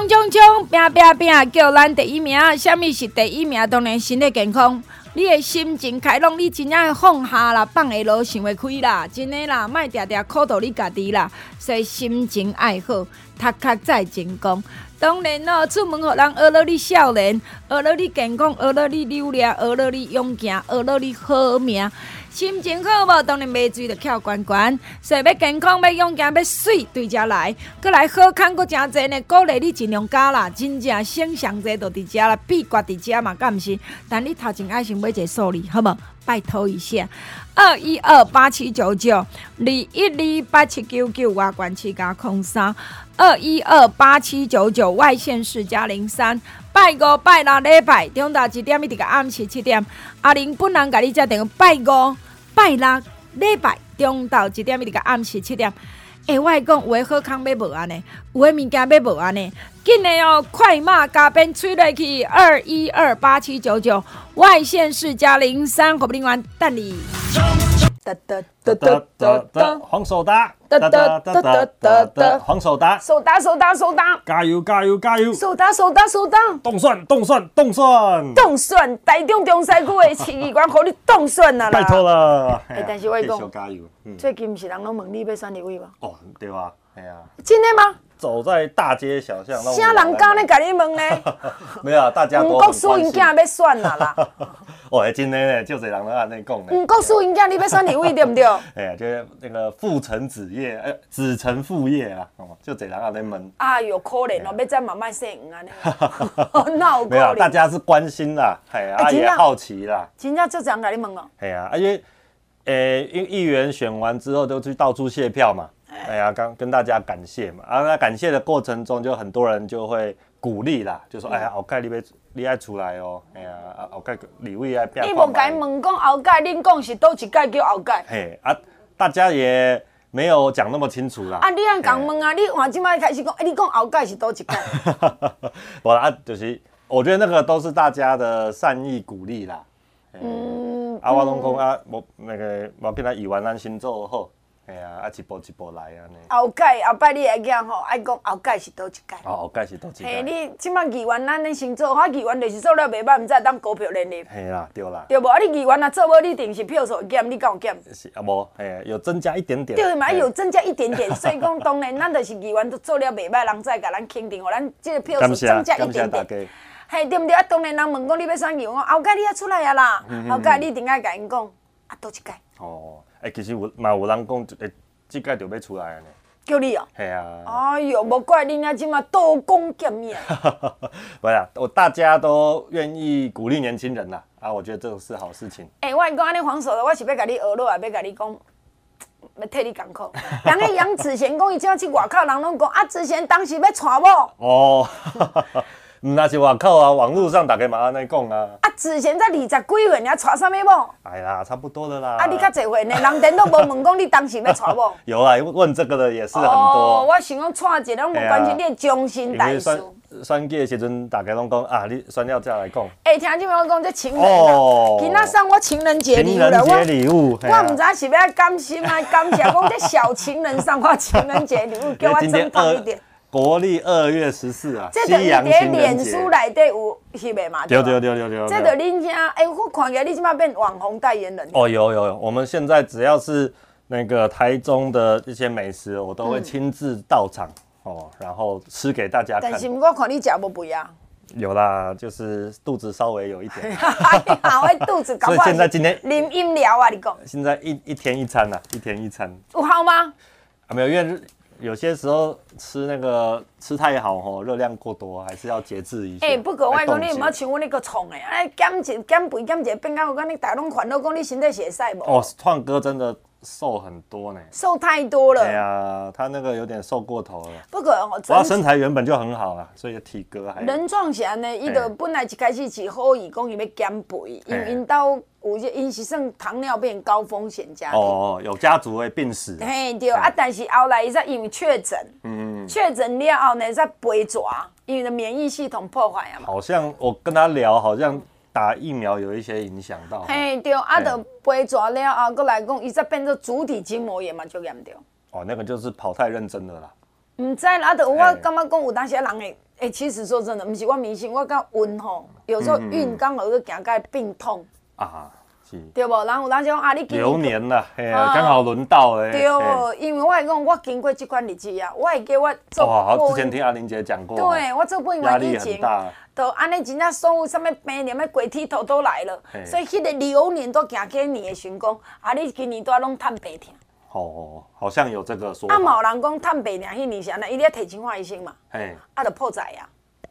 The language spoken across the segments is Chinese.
冲冲冲，拼拼拼，叫咱第一名。什么是第一名？当然身体健康，你的心情开朗，你真正放下啦，放下路，想会开啦，真的啦，莫定定苦到你家己啦，所以心情爱好。读读再成功，当然咯，出门互人学了你少年，学了你健康，学了你流量，学了你勇敢，学了你好命。心情好无？当然买水就翘关关。说要健康，要勇敢，要水对遮来，阁来好康，搁诚侪呢。鼓励你尽量加啦，真正省上侪都伫遮啦，比挂伫遮嘛，敢毋是？但你头前爱先买一个数字，好无？拜托一下，二一二八七九九，二一二八七九九，外关七加空三。二一二八七九九外县市加零三，拜五拜六礼拜中昼一点一直到暗时七点，阿玲本人甲你接电话，拜五拜六礼拜中昼一点一直到暗时七点。哎、欸，我讲有诶好康要无安尼，有诶物件要无安尼，紧的哦，快马加鞭催落去，二一二八七九九外线是加零三，和平湾等你。哒哒哒哒哒哒，黄守达，哒哒哒哒哒哒，黄守达，守达守达守达，加油加油加油，守达守达守达，冻蒜冻蒜冻蒜，冻蒜，台中中西区的市议员和你冻蒜啦，拜托了。哎，但是我讲，加油。最近不是人拢问你要选立委吗？哦，对吧？哎呀，真的吗？走在大街小巷，啥人敢咧？甲你问呢？没有，大家都吴国书因囝要选啦啦。哦，真的呢，就这人都安尼讲呢。吴国书因囝你要选立委对不对？哎呀，就是那个父承子业，哎，子承父业啊，就这人安尼问。哎呦，可怜哦，要再慢慢适应安尼。那没有，大家是关心啦，哎呀，也好奇啦。真正就这样甲你问哦。哎呀，因为，诶，因为议员选完之后都去到处卸票嘛。哎呀，刚跟大家感谢嘛，啊，那感谢的过程中，就很多人就会鼓励啦，就说，哎呀，后盖你别你爱出来哦，哎呀，后盖立委爱变。你无该问讲后盖，恁讲是倒一盖叫后盖？嘿，啊，大家也没有讲那么清楚啦。啊，你按讲问啊，你话今摆开始讲，哎，你讲后盖是倒一盖？不啊，就是我觉得那个都是大家的善意鼓励啦。嗯。啊，我拢讲啊，我那个我跟他以完咱先做好。哎呀，啊一步一步来安尼！后届后摆你会惊吼，爱讲后届是倒一届。哦，后届是倒一届。嘿，你即摆议员咱恁先做，我议员就是做了袂歹，毋知当股票连任。嘿啦，对啦。对无？啊，你议员若做无，你定是票数减，你敢有减？是啊，无，嘿，有增加一点点。对嘛，有增加一点点，所以讲 当然咱就是议员都做了袂歹，人再甲咱肯定，互咱即个票数增加一点点。嘿，对毋对？啊，当然人问讲你要选议员，后届你也出来啊啦，后届你一定爱甲因讲，啊，倒一届。哦，哎，其实有嘛有人讲，诶。这届就要出来了呢，叫你哦。系啊。哎呦，莫怪恁啊，今嘛刀光剑影。不是啊，我大家都愿意鼓励年轻人呐，啊，我觉得这是好事情。哎、欸，我讲安尼黄守的，我是要甲你学落来，要甲你讲，要替你艰苦。人个杨子贤讲，伊怎去外口，人拢讲啊，子贤当时要娶某。哦。唔那是外口啊，网络上大家嘛安尼讲啊。啊，之前在二十几岁，你还娶啥物某？哎呀，差不多的啦。啊，你较侪岁呢？人电都无问讲你当时要娶某。有啊，问这个的也是很多。哦，我想讲娶一个，拢无关系，你的终身大事。选举的时阵，大家拢讲啊，你选了再来讲。哎，听这边我讲这情人啊，今仔送我情人节礼物。情人节礼物，我唔知是要感谢啊，感谢讲这小情人送我情人节礼物，叫我增胖一点。国历二月十四啊，这个在脸书内底有翕的嘛？对对对对对。这个恁家，哎，我看起来你起码变网红代言人。哦，有有有，我们现在只要是那个台中的一些美食，我都会亲自到场、嗯、哦，然后吃给大家看。但是我看你食无肥啊？有啦，就是肚子稍微有一点。好，我肚子搞。所以现在今天啉饮料啊，你讲。现在一一天一餐呐、啊，一天一餐。有好吗？啊，没有，因为。有些时候吃那个吃太好吼，热量过多，还是要节制一下。哎、欸，不过我讲你唔好像我那个创的，哎，减一减肥减一个变到我讲你大拢烦恼讲你身体写晒无？哦，创哥真的瘦很多呢，瘦太多了。对呀、啊，他那个有点瘦过头了。不过我他身材原本就很好啊，所以体格还。人壮起来呢，伊就本来一开始是好意讲伊要减肥，因因到。有些因是算糖尿病高风险家庭哦，有家族的病史。嘿对啊，但是后来伊才因为确诊，嗯，确诊了后呢，才肥抓，因为的免疫系统破坏啊嘛。好像我跟他聊，好像打疫苗有一些影响到。嘿对，啊，就肥抓了后，过来讲，伊才变做足底筋膜炎嘛，就严重。哦，那个就是跑太认真了啦。唔知啦，啊，就我感觉讲有当时人诶，诶，其实说真的，唔是我迷信，我讲运吼，有时候运刚好就行个病痛。啊，是，对无？然后有当时讲啊，你流年了，嘿啊，刚好轮到诶。对，因为我系讲，我经过这款日子啊，我会给我做。哇，之前听阿玲姐讲过。对，我做不因为疫情，都安尼真正所有啥物病连个鬼剃头都来了，所以迄个流年都行过年的成功，啊，你今年都要拢探白天。哦，好像有这个说法。啊，冇人讲探白天，迄年是安尼，伊咧提前化医生嘛，嘿，啊，就破财呀。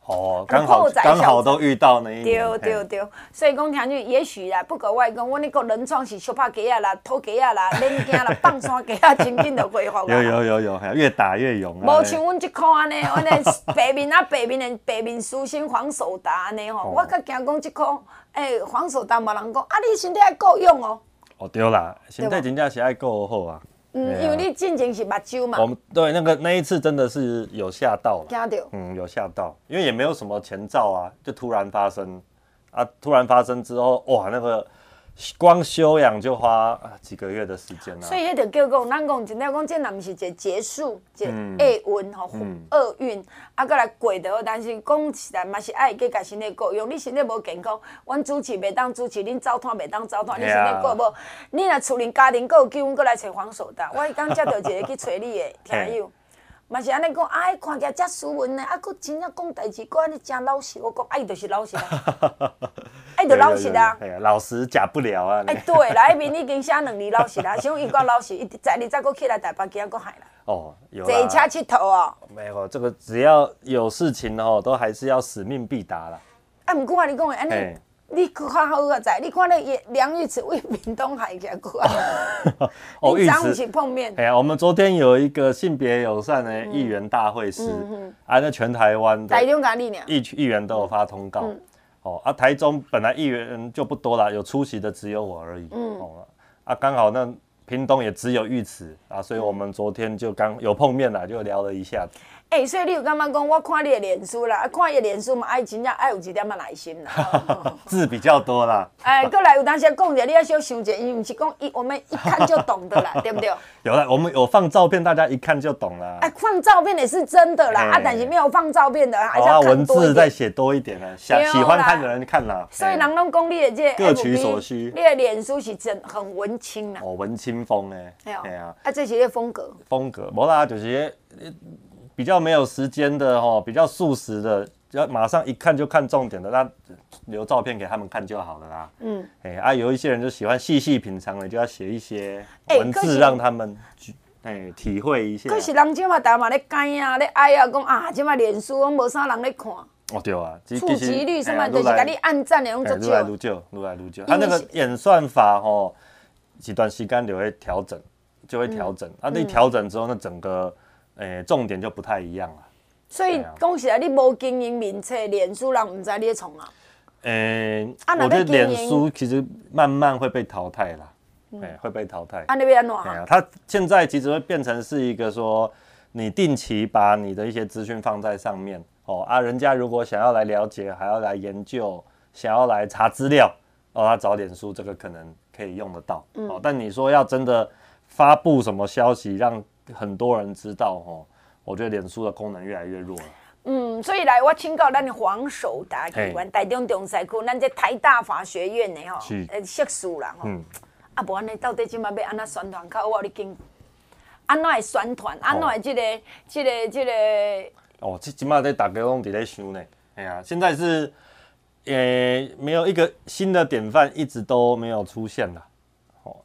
哦，刚好刚好都遇到那一年，对对对，所以讲听就也许啦，不过我讲，我那个人创是小拍鸡啊啦，偷鸡啊啦，恁惊啦，放山鸡啊，真紧就恢复啦。有有有有，越打越勇。无像阮这款安尼，安尼白面啊白面的白面书生黄守达安尼吼，我较惊讲这款，诶黄守达无人讲，啊你身体还够用哦。哦对啦，身体真正是爱够好啊。嗯，因为你进前是目睭嘛。我们对那个那一次真的是有吓到了。吓到。嗯，有吓到，因为也没有什么前兆啊，就突然发生，啊，突然发生之后，哇，那个。光修养就花几个月的时间啊，所以迄就叫讲，咱讲真正讲，这若毋是一个结束，一个厄运吼，厄运，啊，过来过得好，但是讲起来嘛是爱给家身体顾用，你身体无健康，阮主持袂当主持，恁走摊袂当走摊，你身体顾无？你若厝里家庭够有救，阮过来找黄守达，我刚接到一个去找你的 听友。嘛是安尼讲，哎，看起来遮斯文呢，啊，佫真正讲代志，佫安尼诚老实。我讲，哎，就是老实啊，哎，就老实啊。哎呀，老实假不了啊。哎，对，来面已经写两年老实啦，像伊讲老实，昨日再佫起来台北，今仔佫害啦。哦，有。坐车佚佗哦。没有，这个只要有事情哦，都还是要使命必达啦。啊，毋过啊，你讲的安尼。你看好个在，你看那梁玉慈为屏东海家过啊，哦，玉慈碰面。哎呀，我们昨天有一个性别友善的议员大会师，啊，那全台湾的议议员都有发通告。哦，啊，台中本来议员就不多了，有出席的只有我而已。嗯，哦，啊，刚好那屏东也只有玉慈啊，所以我们昨天就刚有碰面了，就聊了一下子。哎、欸，所以你有感觉讲，我看你的脸书啦，啊，看伊的脸书嘛，爱真正爱有一点仔耐心啦。字比较多啦。哎、欸，过来有当时讲者，你要小想者，因为不是讲一我们一看就懂的啦，对不对？有啦，我们有放照片，大家一看就懂了。哎、欸，放照片也是真的啦，欸、啊，但是没有放照片的，还是要看多一点。文字再写多一点啦，喜喜欢看的人看啦。所以人拢讲你的这各取所需，你的脸书是真很文青啦。哦，文青风哎。哎呀，啊，啊，这些风格。风格，无啦，就是。比较没有时间的哦，比较速食的，要马上一看就看重点的，那留照片给他们看就好了啦。嗯，哎啊，有一些人就喜欢细细品尝的，就要写一些文字让他们去哎体会一下。可是人今嘛大嘛咧改啊，咧爱啊，讲啊，今嘛脸书我无啥人咧看。哦对啊，触及率什么就是给你按赞的，拢做愈来愈少，愈来愈少。他那个演算法吼，一段时间就会调整，就会调整。啊，你调整之后，那整个。诶，重点就不太一样了。所以恭喜啊，你无经营名册，脸书人唔知你从啊。诶，我觉得脸书其实慢慢会被淘汰了，诶，会被淘汰。啊，那边啊，它现在其实会变成是一个说，你定期把你的一些资讯放在上面，哦啊，人家如果想要来了解，还要来研究，想要来查资料，哦，他找脸书这个可能可以用得到，哦，但你说要真的发布什么消息让。很多人知道吼，我觉得脸书的功能越来越弱了。嗯，所以来我请教咱的黄守达机关台中中西区，咱这台大法学院的吼，呃，硕士啦吼。嗯。啊，无安尼到底今麦要安怎宣传较好？你经安怎会宣传？安怎会这个、这个、这个？哦，这今麦在大家拢伫咧想呢。哎呀，现在是，呃，没有一个新的典范，一直都没有出现了。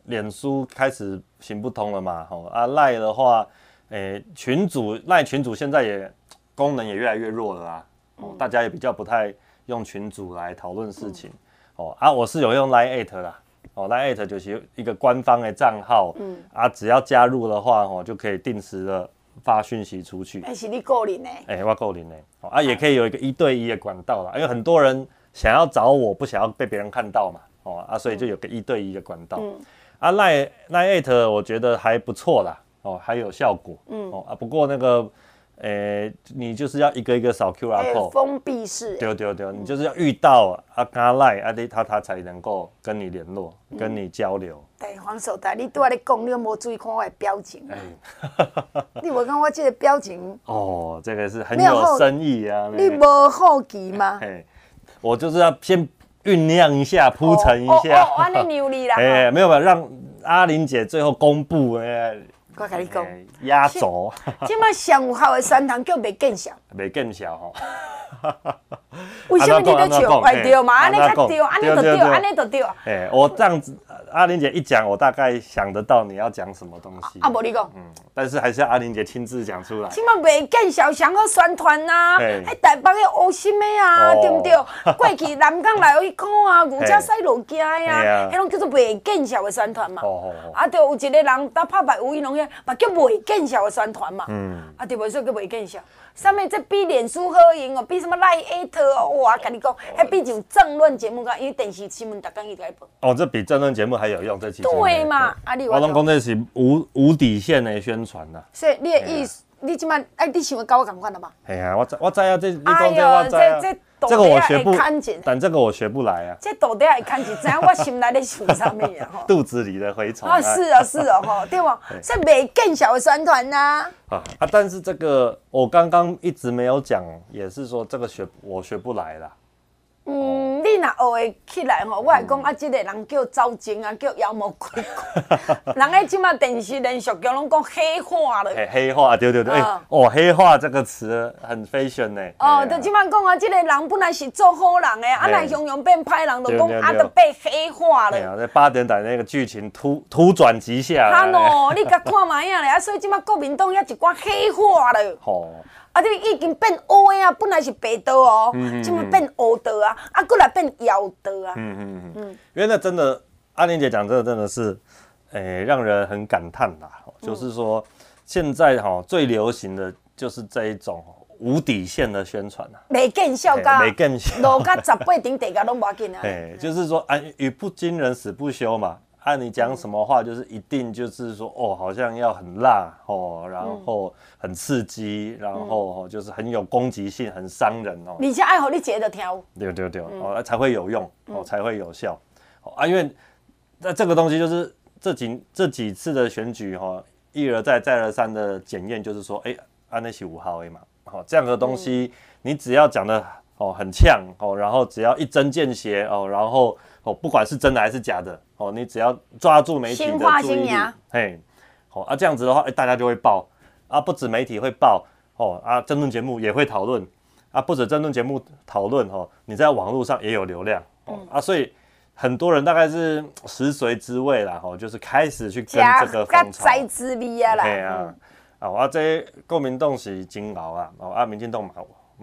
脸书开始行不通了嘛？吼啊，赖的话，诶，群主赖群主现在也功能也越来越弱了啊，哦，大家也比较不太用群主来讨论事情，哦啊，我是有用 Line at 啦，哦 Line at 就是一个官方的账号，嗯啊，只要加入的话，哦就可以定时的发讯息出去。那是你个人的？哎，我个人的，哦啊，也可以有一个一对一的管道啦，因为很多人想要找我，不想要被别人看到嘛，哦啊，所以就有个一对一的管道。嗯啊，Line Line at 我觉得还不错啦，哦，还有效果，嗯，哦啊，不过那个，诶、欸，你就是要一个一个扫 QR code，封闭式，对对对，你就是要遇到啊，跟 Line 啊，他他才能够跟你联络，嗯、跟你交流。对，黄守达，你对我咧讲，你有没有注意看我的表情？哎，你有看我这个表情？哦，这个是很有深意啊。你无好奇吗？嘿，我就是要先。酝酿一下，铺陈一下。哦，安尼牛力啦。哎，没有没有，让阿玲姐最后公布哎。我跟你讲，压轴。今麦上有效的三堂叫袂见效。袂见效吼。为什么你在笑？哎，对嘛，安尼较对，安尼就对，安尼就对。哎，我这样子，阿玲姐一讲，我大概想得到你要讲什么东西。啊，无你讲。嗯，但是还是要阿玲姐亲自讲出来。起码袂见笑，上好宣传呐，还台北的乌心的啊，对不对？过去南港来去看啊，牛车驶落街呀，迄种叫做袂见小的宣传嘛。哦哦啊，对，有一个人打拍牌，有伊拢遐，嘛叫袂见小的宣传嘛。嗯。啊，对，袂说叫袂见笑。上面这比脸书好用哦，比什么赖艾特哦，哇！跟你讲，还比上政论节目噶，因为电视新闻逐天一直在播。哦，这比政论节目还有用，这其实。对嘛？阿你我拢讲这是无无底线的宣传呐。所以你的意思，你即摆哎，你想要甲我共款了吗？哎呀，我我知啊，这你讲这我知啊。这个我学不，但这个我学不来啊。这到底会看几张？我心内在想啥物啊？肚子里的蛔虫啊！是啊，是啊，吼，对吧？是袂见笑的宣传呐。啊啊！但是这个我刚刚一直没有讲，也是说这个学我学不来啦。嗯，你若学会起来吼，我来讲啊，这个人叫招精啊，叫妖魔鬼怪。人家即马电视连续剧拢讲黑化了。黑化，对对对，哦，黑化这个词很 fashion 呢。哦，就即马讲啊，这个人本来是做好人诶，啊，来雄雄变歹人，就讲啊，都被黑化了。啊，在八点档那个剧情突突转直下。哈喏，你甲看卖样咧？啊，所以即马国民党也一寡黑化了。哦。啊！你已经变黑啊，本来是白道哦，怎么变黑道啊？啊，过来变妖道啊！嗯嗯嗯嗯，因为那真的，阿玲姐讲这个真的是，诶、欸，让人很感叹啦。就是说，现在哈最流行的就是这一种无底线的宣传啊，没见效噶，没见效，楼价十八顶地价都无要紧啊。哎，就是说，啊，语不惊人死不休嘛。按你讲什么话，就是一定就是说，哦，好像要很辣哦，然后很刺激，然后就是很有攻击性，很伤人哦。你先爱好你接着挑。对对对，哦，才会有用，哦，才会有效。啊，因为那这个东西就是这几这几次的选举哈，一而再再而三的检验，就是说，哎，安那是五号 A 嘛，好，这样的东西你只要讲的哦很呛哦，然后只要一针见血哦，然后。哦，不管是真的还是假的，哦，你只要抓住媒体的注意力，嘿，好啊，这样子的话，哎，大家就会报啊，不止媒体会报，哦啊，争论节目也会讨论啊，不止争论节目讨论，哦，你在网络上也有流量，哦啊，所以很多人大概是食髓知味啦，哦，就是开始去跟这个风潮，摘之味啊啦，对啊，啊，这国民党是真熬啊，哦啊，民进党嘛。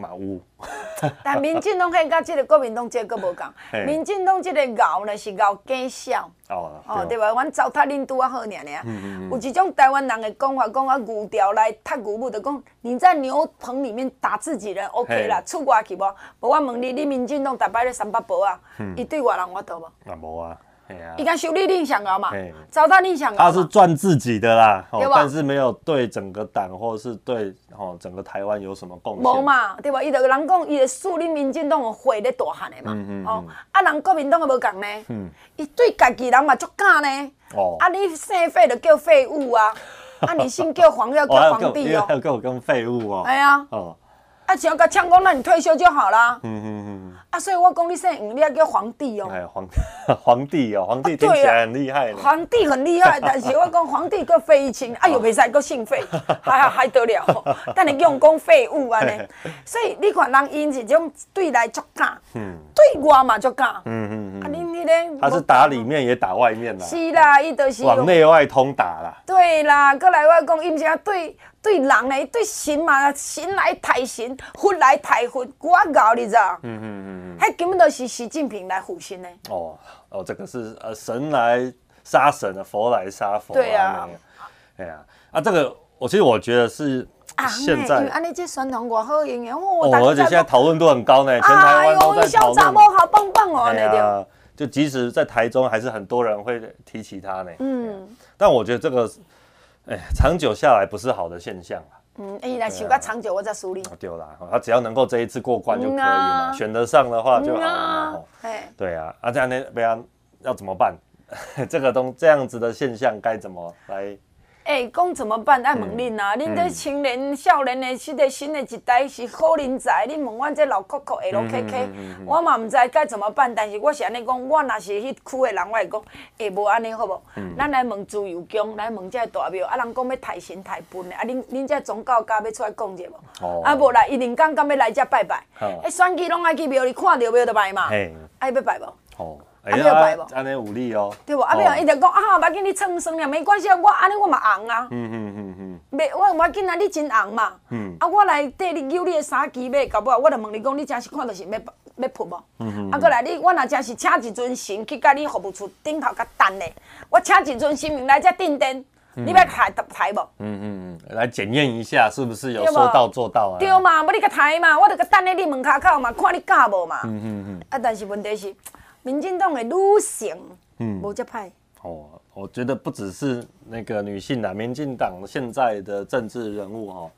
嘛有，但民进党迄甲即个国民党即个佫无共，民进党即个熬呢是熬假笑，哦，哦对吧？阮糟蹋恁拄啊好尔尔，有一种台湾人的讲法，讲啊牛条来踢牛母，就讲你在牛棚里面打自己人，OK 啦，出外去无？无我问你，你民进党逐摆咧三八婆啊？伊对外人我倒无？啊无啊。伊讲修理你想搞嘛，糟蹋你想搞。他是赚自己的啦，但是没有对整个党或是对哦整个台湾有什么贡献。无嘛，对吧？伊就人讲，伊的树立民进党的火咧大汉的嘛。哦，啊人国民党的无共呢。嗯。伊对家己人嘛足敢呢。哦。啊你姓费就叫废物啊，啊你姓叫黄要叫皇帝哦。要叫我跟废物哦。哎呀。哦。啊只要甲抢讲，那你退休就好啦。嗯嗯嗯。啊，所以我讲你姓黄，你要叫皇帝哦。哎，皇 皇帝哦，皇帝听起来很厉害。皇帝很厉害，但是我讲皇帝叫费玉清，哎呦，袂使个姓费，还还得了？但你用讲废物安尼，所以你看人因是种对内足敢，对外嘛足敢。嗯嗯嗯。啊，你你伊咧，他是打里面也打外面啦。是啦，伊就是往内外通打啦。对啦，过来我讲，伊毋是啊对对人诶，对神嘛，神来抬神，佛来抬佛，我搞你知道？嗯嗯嗯嗯，迄根本都是习近平来护神诶。哦哦，这个是呃神来杀神啊，佛来杀佛。对啊。哎呀啊，这个我其实我觉得是。现在，安尼这宣传我好用的哦，而且现在讨论度很高呢，全台湾都在讨论。好棒棒哦，那个。就即使在台中，还是很多人会提起他呢。嗯。但我觉得这个，哎，长久下来不是好的现象啊。嗯，哎，来想个长久，我再梳理。对啦，他只要能够这一次过关就可以嘛，选得上的话就好了。哎，对啊，啊这样呢，不然要怎么办？这个东这样子的现象该怎么来？哎，讲怎么办？爱问恁啊！恁这青年、少年的，这个新的一代是好人才。恁问阮这老壳壳、下路 K K，我嘛毋知该怎么办。但是我是安尼讲，我若是迄区的人，我会讲，哎，无安尼好无？咱来问自由宫，来问这大庙。啊，人讲要抬神抬分的，啊，恁恁这宗教家要出来讲者无？啊，无啦，一定刚刚要来遮拜拜。哎，选举拢爱去庙里看到庙就拜嘛。爱要拜无？啊，没有拜不？安尼有理哦，对不？啊，没有，伊就讲啊，别紧你蹭生了，没关系啊，我安尼我嘛红啊。嗯嗯嗯嗯。袂，我我紧啊，你真红嘛。嗯。啊，我来缀你揪你的衫旗买，搞不好我就问你讲，你真是看到是要要扑无？嗯嗯。啊，过来你，我若真是请一尊神去甲你服务处顶头甲等咧，我请一尊神明来遮顶殿，你要抬抬无？嗯嗯嗯，来检验一下是不是有说到做到啊？对嘛，要你甲抬嘛，我就甲等咧你门口口嘛，看你敢无嘛。嗯嗯嗯。啊，但是问题是。民进党的女性，嗯，无遮歹。哦，我觉得不只是那个女性啦，民进党现在的政治人物哦，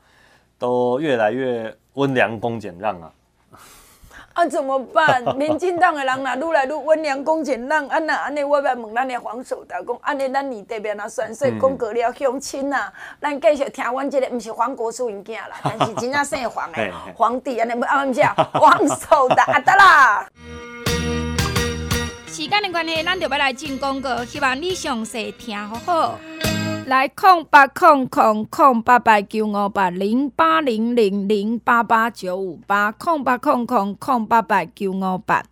都越来越温良恭俭让啊。啊，怎么办？民进党的人呐，愈来愈温良恭俭让。啊那，安尼我要问咱的黄守达讲，安尼咱你这边啊，选说讲过了相亲啊，咱继续听阮这个，毋是黄国书因囝啦，但是真正姓黄的皇帝，安尼不啊，不是黄守达得啦。时间的关系，咱就要来进广告，希望你详细听好好。来空八空空空八八九五八零八零零零八八九五八空八空空空八八九五八。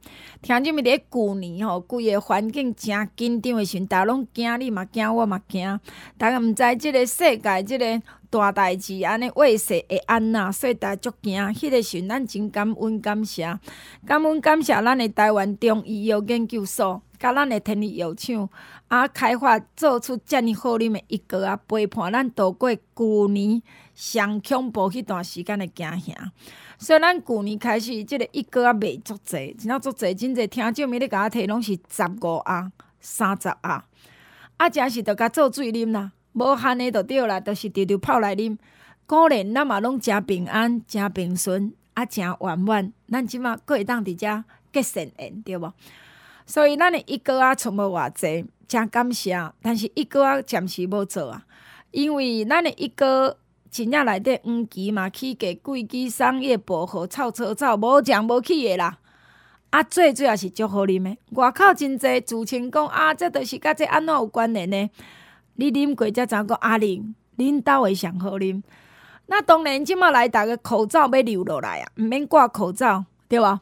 听这么的旧年吼，规个环境真紧张的时阵，大家拢惊，你嘛惊，我嘛惊。大家毋知这个世界这个大代志安尼话说会安那，所以大足惊。迄个时阵，咱真感恩感谢，感恩感谢咱的台湾中医药研究所，甲咱的天理药厂啊，开发做出遮尔好啉的一个啊，陪伴咱度过旧年上恐怖迄段时间的惊吓。所以咱旧年开始，即个一个啊卖足济，真正足济，真济听众咪咧甲我提拢是十五啊、三十啊，啊，真是着甲做水啉啦，无限的着对啦，着是直直泡来啉。果然咱嘛拢诚平安、诚平顺，啊，诚圆满。咱即马过会当伫遮结善缘，对无？所以咱的一哥啊，从无偌济，诚感谢。但是一哥啊，暂时无做啊，因为咱的一哥。真正内底黄芪嘛起价，贵枝、桑叶、薄荷、臭草草，无酱无去的啦。啊，最主要是足好啉的。外口真济自称讲啊，这都是甲这安怎有关联呢？你啉过才知影讲阿玲，恁兜的上好啉。那当然，即马来逐个口罩要留落来啊，毋免挂口罩，对无？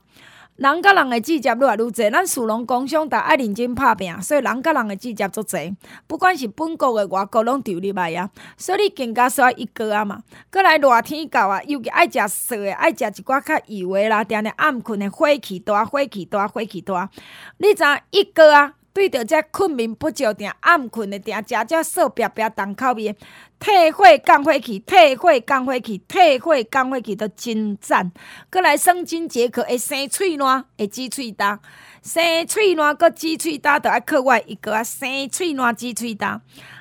人甲人的志接愈来愈济，咱属龙工商大爱认真拍拼，所以人甲人的志接足济。不管是本国的、外国，拢投入来啊。所以你更加需要一个啊嘛。阁来热天到啊，尤其爱食素的，爱食一寡较油的啦，定定暗困的火气大，火气大，火气大。你知影一个啊？对着这困眠不足、定暗困的、定食这素白白重口味，退火降火气，退火降火气，退火降火气都真赞。阁来生津解渴，会生喙烂，会止喙焦，生喙烂阁止喙焦，都爱靠我一个啊，生喙烂止喙焦。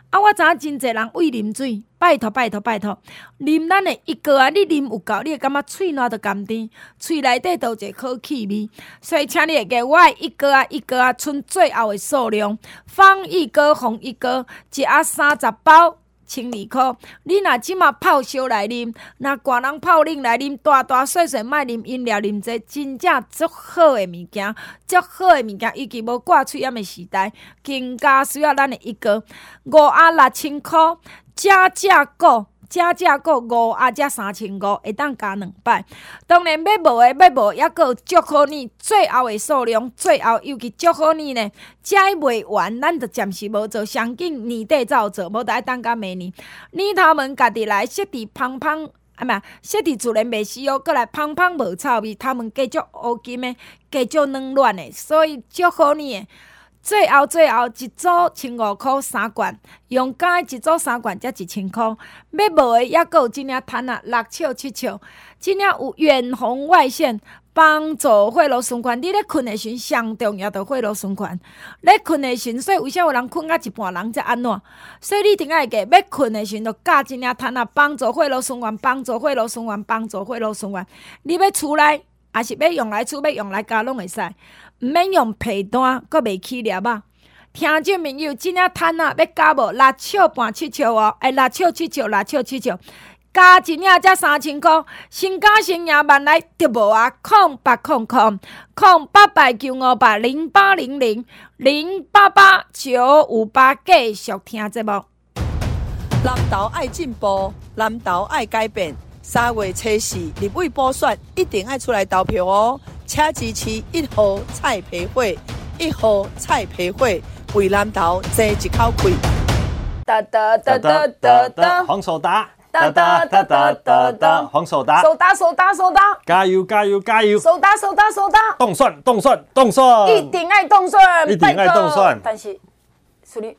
啊！我知影真侪人为啉水，拜托拜托拜托，啉咱的一个啊！你啉有够，你会感觉喙烂都甘甜，喙内底都一个好气味。所以请你给我的一个啊一个啊，剩最后的数量，放一个红一个，食啊三十包。千二箍，你若即马泡烧来啉，若寒人泡冷来啉，大大细细莫啉饮料，啉者真正足好的物件，足好的物件，尤其无挂喙炎的时代，更加需要咱的一个五啊六千箍，加价购。加价够五啊，加三千五会当加两摆。当然要无的要无，抑阁祝贺你最后的数量，最后尤其祝贺你呢，加未完，咱就暂时无做，上紧年底才有做，无得爱等到明年。年头们家己来，设置芳芳啊，嘛，设置自然袂死哦，阁来芳芳无臭味，他们加足乌金的，加足软软的，所以祝贺你。最后最后一组千五块三罐，用加一组三罐才一千块。要无的抑阁有真领摊啊，六尺七尺，真领有远红外线帮助血路循环。你咧困的时上重要着血路循环。咧困的时阵，所以为啥有人困到一半人才安怎？所以你一定爱记，要困的时阵着加真领摊啊，帮助血路循环，帮助血路循环，帮助血路循环。你要出来，还是要用来厝，要用来家拢会使。毋免用被单，阁袂起粒啊！听众朋友，真正趁啊，要加无六尺半七尺哦，哎，六尺七尺，六尺七尺，加一领才三千箍，先加先赢万来得无啊？空八空空空八百九五八零八零零零八八九五八，继续听节目。南投爱进步，南投爱改变。三月初四立委补选，一定爱出来投票哦！请支持一号蔡培慧，一号蔡培慧为南投争一口气。哒哒哒哒哒哒，黄守达，哒哒哒哒哒哒，黄守达，手达手达手达，加油加油加油！手达手达手达，冻蒜冻蒜冻蒜，一定爱冻蒜，一定爱冻蒜。但是，处理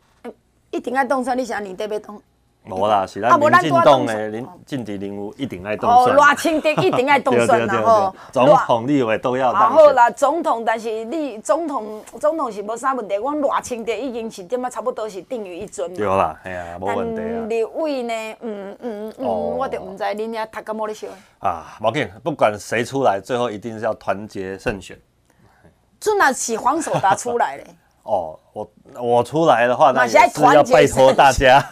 一定爱冻蒜，你想你得别冻？无啦，是咱民进党的林进敌人物一定爱冻蒜。哦，赖清德一定爱冻蒜啦吼。总统、立委都要当选。好啦，总统，但是你总统，总统是无啥问题。我赖清德已经是点啊，差不多是定于一尊嘛。对啦，系啊，无问题啊。立委呢，嗯嗯嗯，我就唔知恁遐读甲莫咧想。啊，无紧，不管谁出来，最后一定是要团结胜选。真那是黄守达出来咧。哦，我我出来的话，那也是要拜托大家，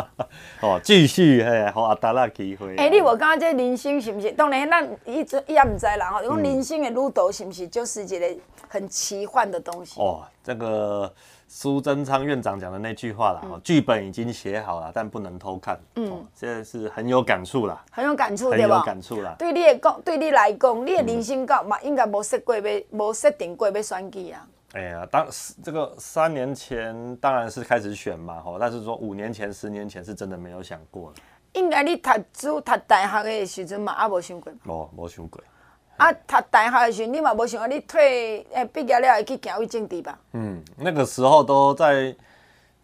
哦，继续嘿，好阿达拉机会。哎，你我刚刚这人生是不是？当然，咱一直也唔知啦。哈，讲人生的路途是不是就是一个很奇幻的东西？哦，这个苏贞昌院长讲的那句话啦，剧本已经写好了，但不能偷看。嗯，现在是很有感触啦，很有感触，很有感触啦。对你来讲，对你来讲，你的人生高嘛，应该无设过要，无设定过要选举啊。哎呀，当这个三年前当然是开始选嘛，吼，但是说五年前、十年前是真的没有想过了。应该你读书读大学的时阵嘛，也无想过。无，无想过。啊，读大学的时阵，你嘛无想过你退诶毕业了会去行为政治吧？嗯，那个时候都在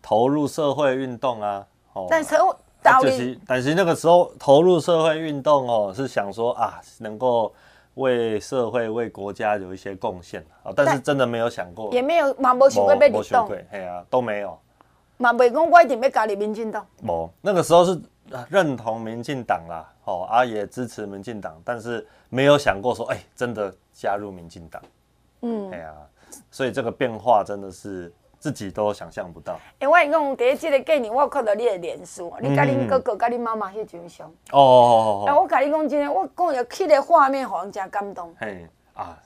投入社会运动啊，哦。但是，啊、就是，但是那个时候投入社会运动哦，是想说啊，能够。为社会、为国家有一些贡献啊，但是真的没有想过，也没有，嘛无想过要入党，嘿啊，都没有，嘛未讲我一定要加入民进党。冇，那个时候是认同民进党啦，哦，啊也支持民进党，但是没有想过说，哎，真的加入民进党，嗯，哎呀，所以这个变化真的是。自己都想象不到。哎、欸，我讲，第一这个概念，我看到你的脸书，你跟恁哥哥、跟恁妈妈迄张相。哦哦哦。哎，我跟你讲真的，我讲有去的画面，好像真感动。嘿啊，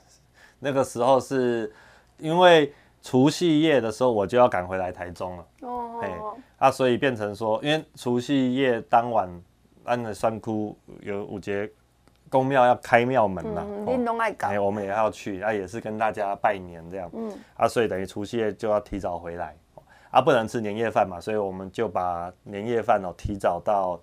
那个时候是因为除夕夜的时候，我就要赶回来台中了。哦。嘿啊，所以变成说，因为除夕夜当晚，安的山窟有五节。宫庙要开庙门了，哎，我们也要去，啊，也是跟大家拜年这样，嗯，啊，所以等于除夕夜就要提早回来，啊，不能吃年夜饭嘛，所以我们就把年夜饭哦提早到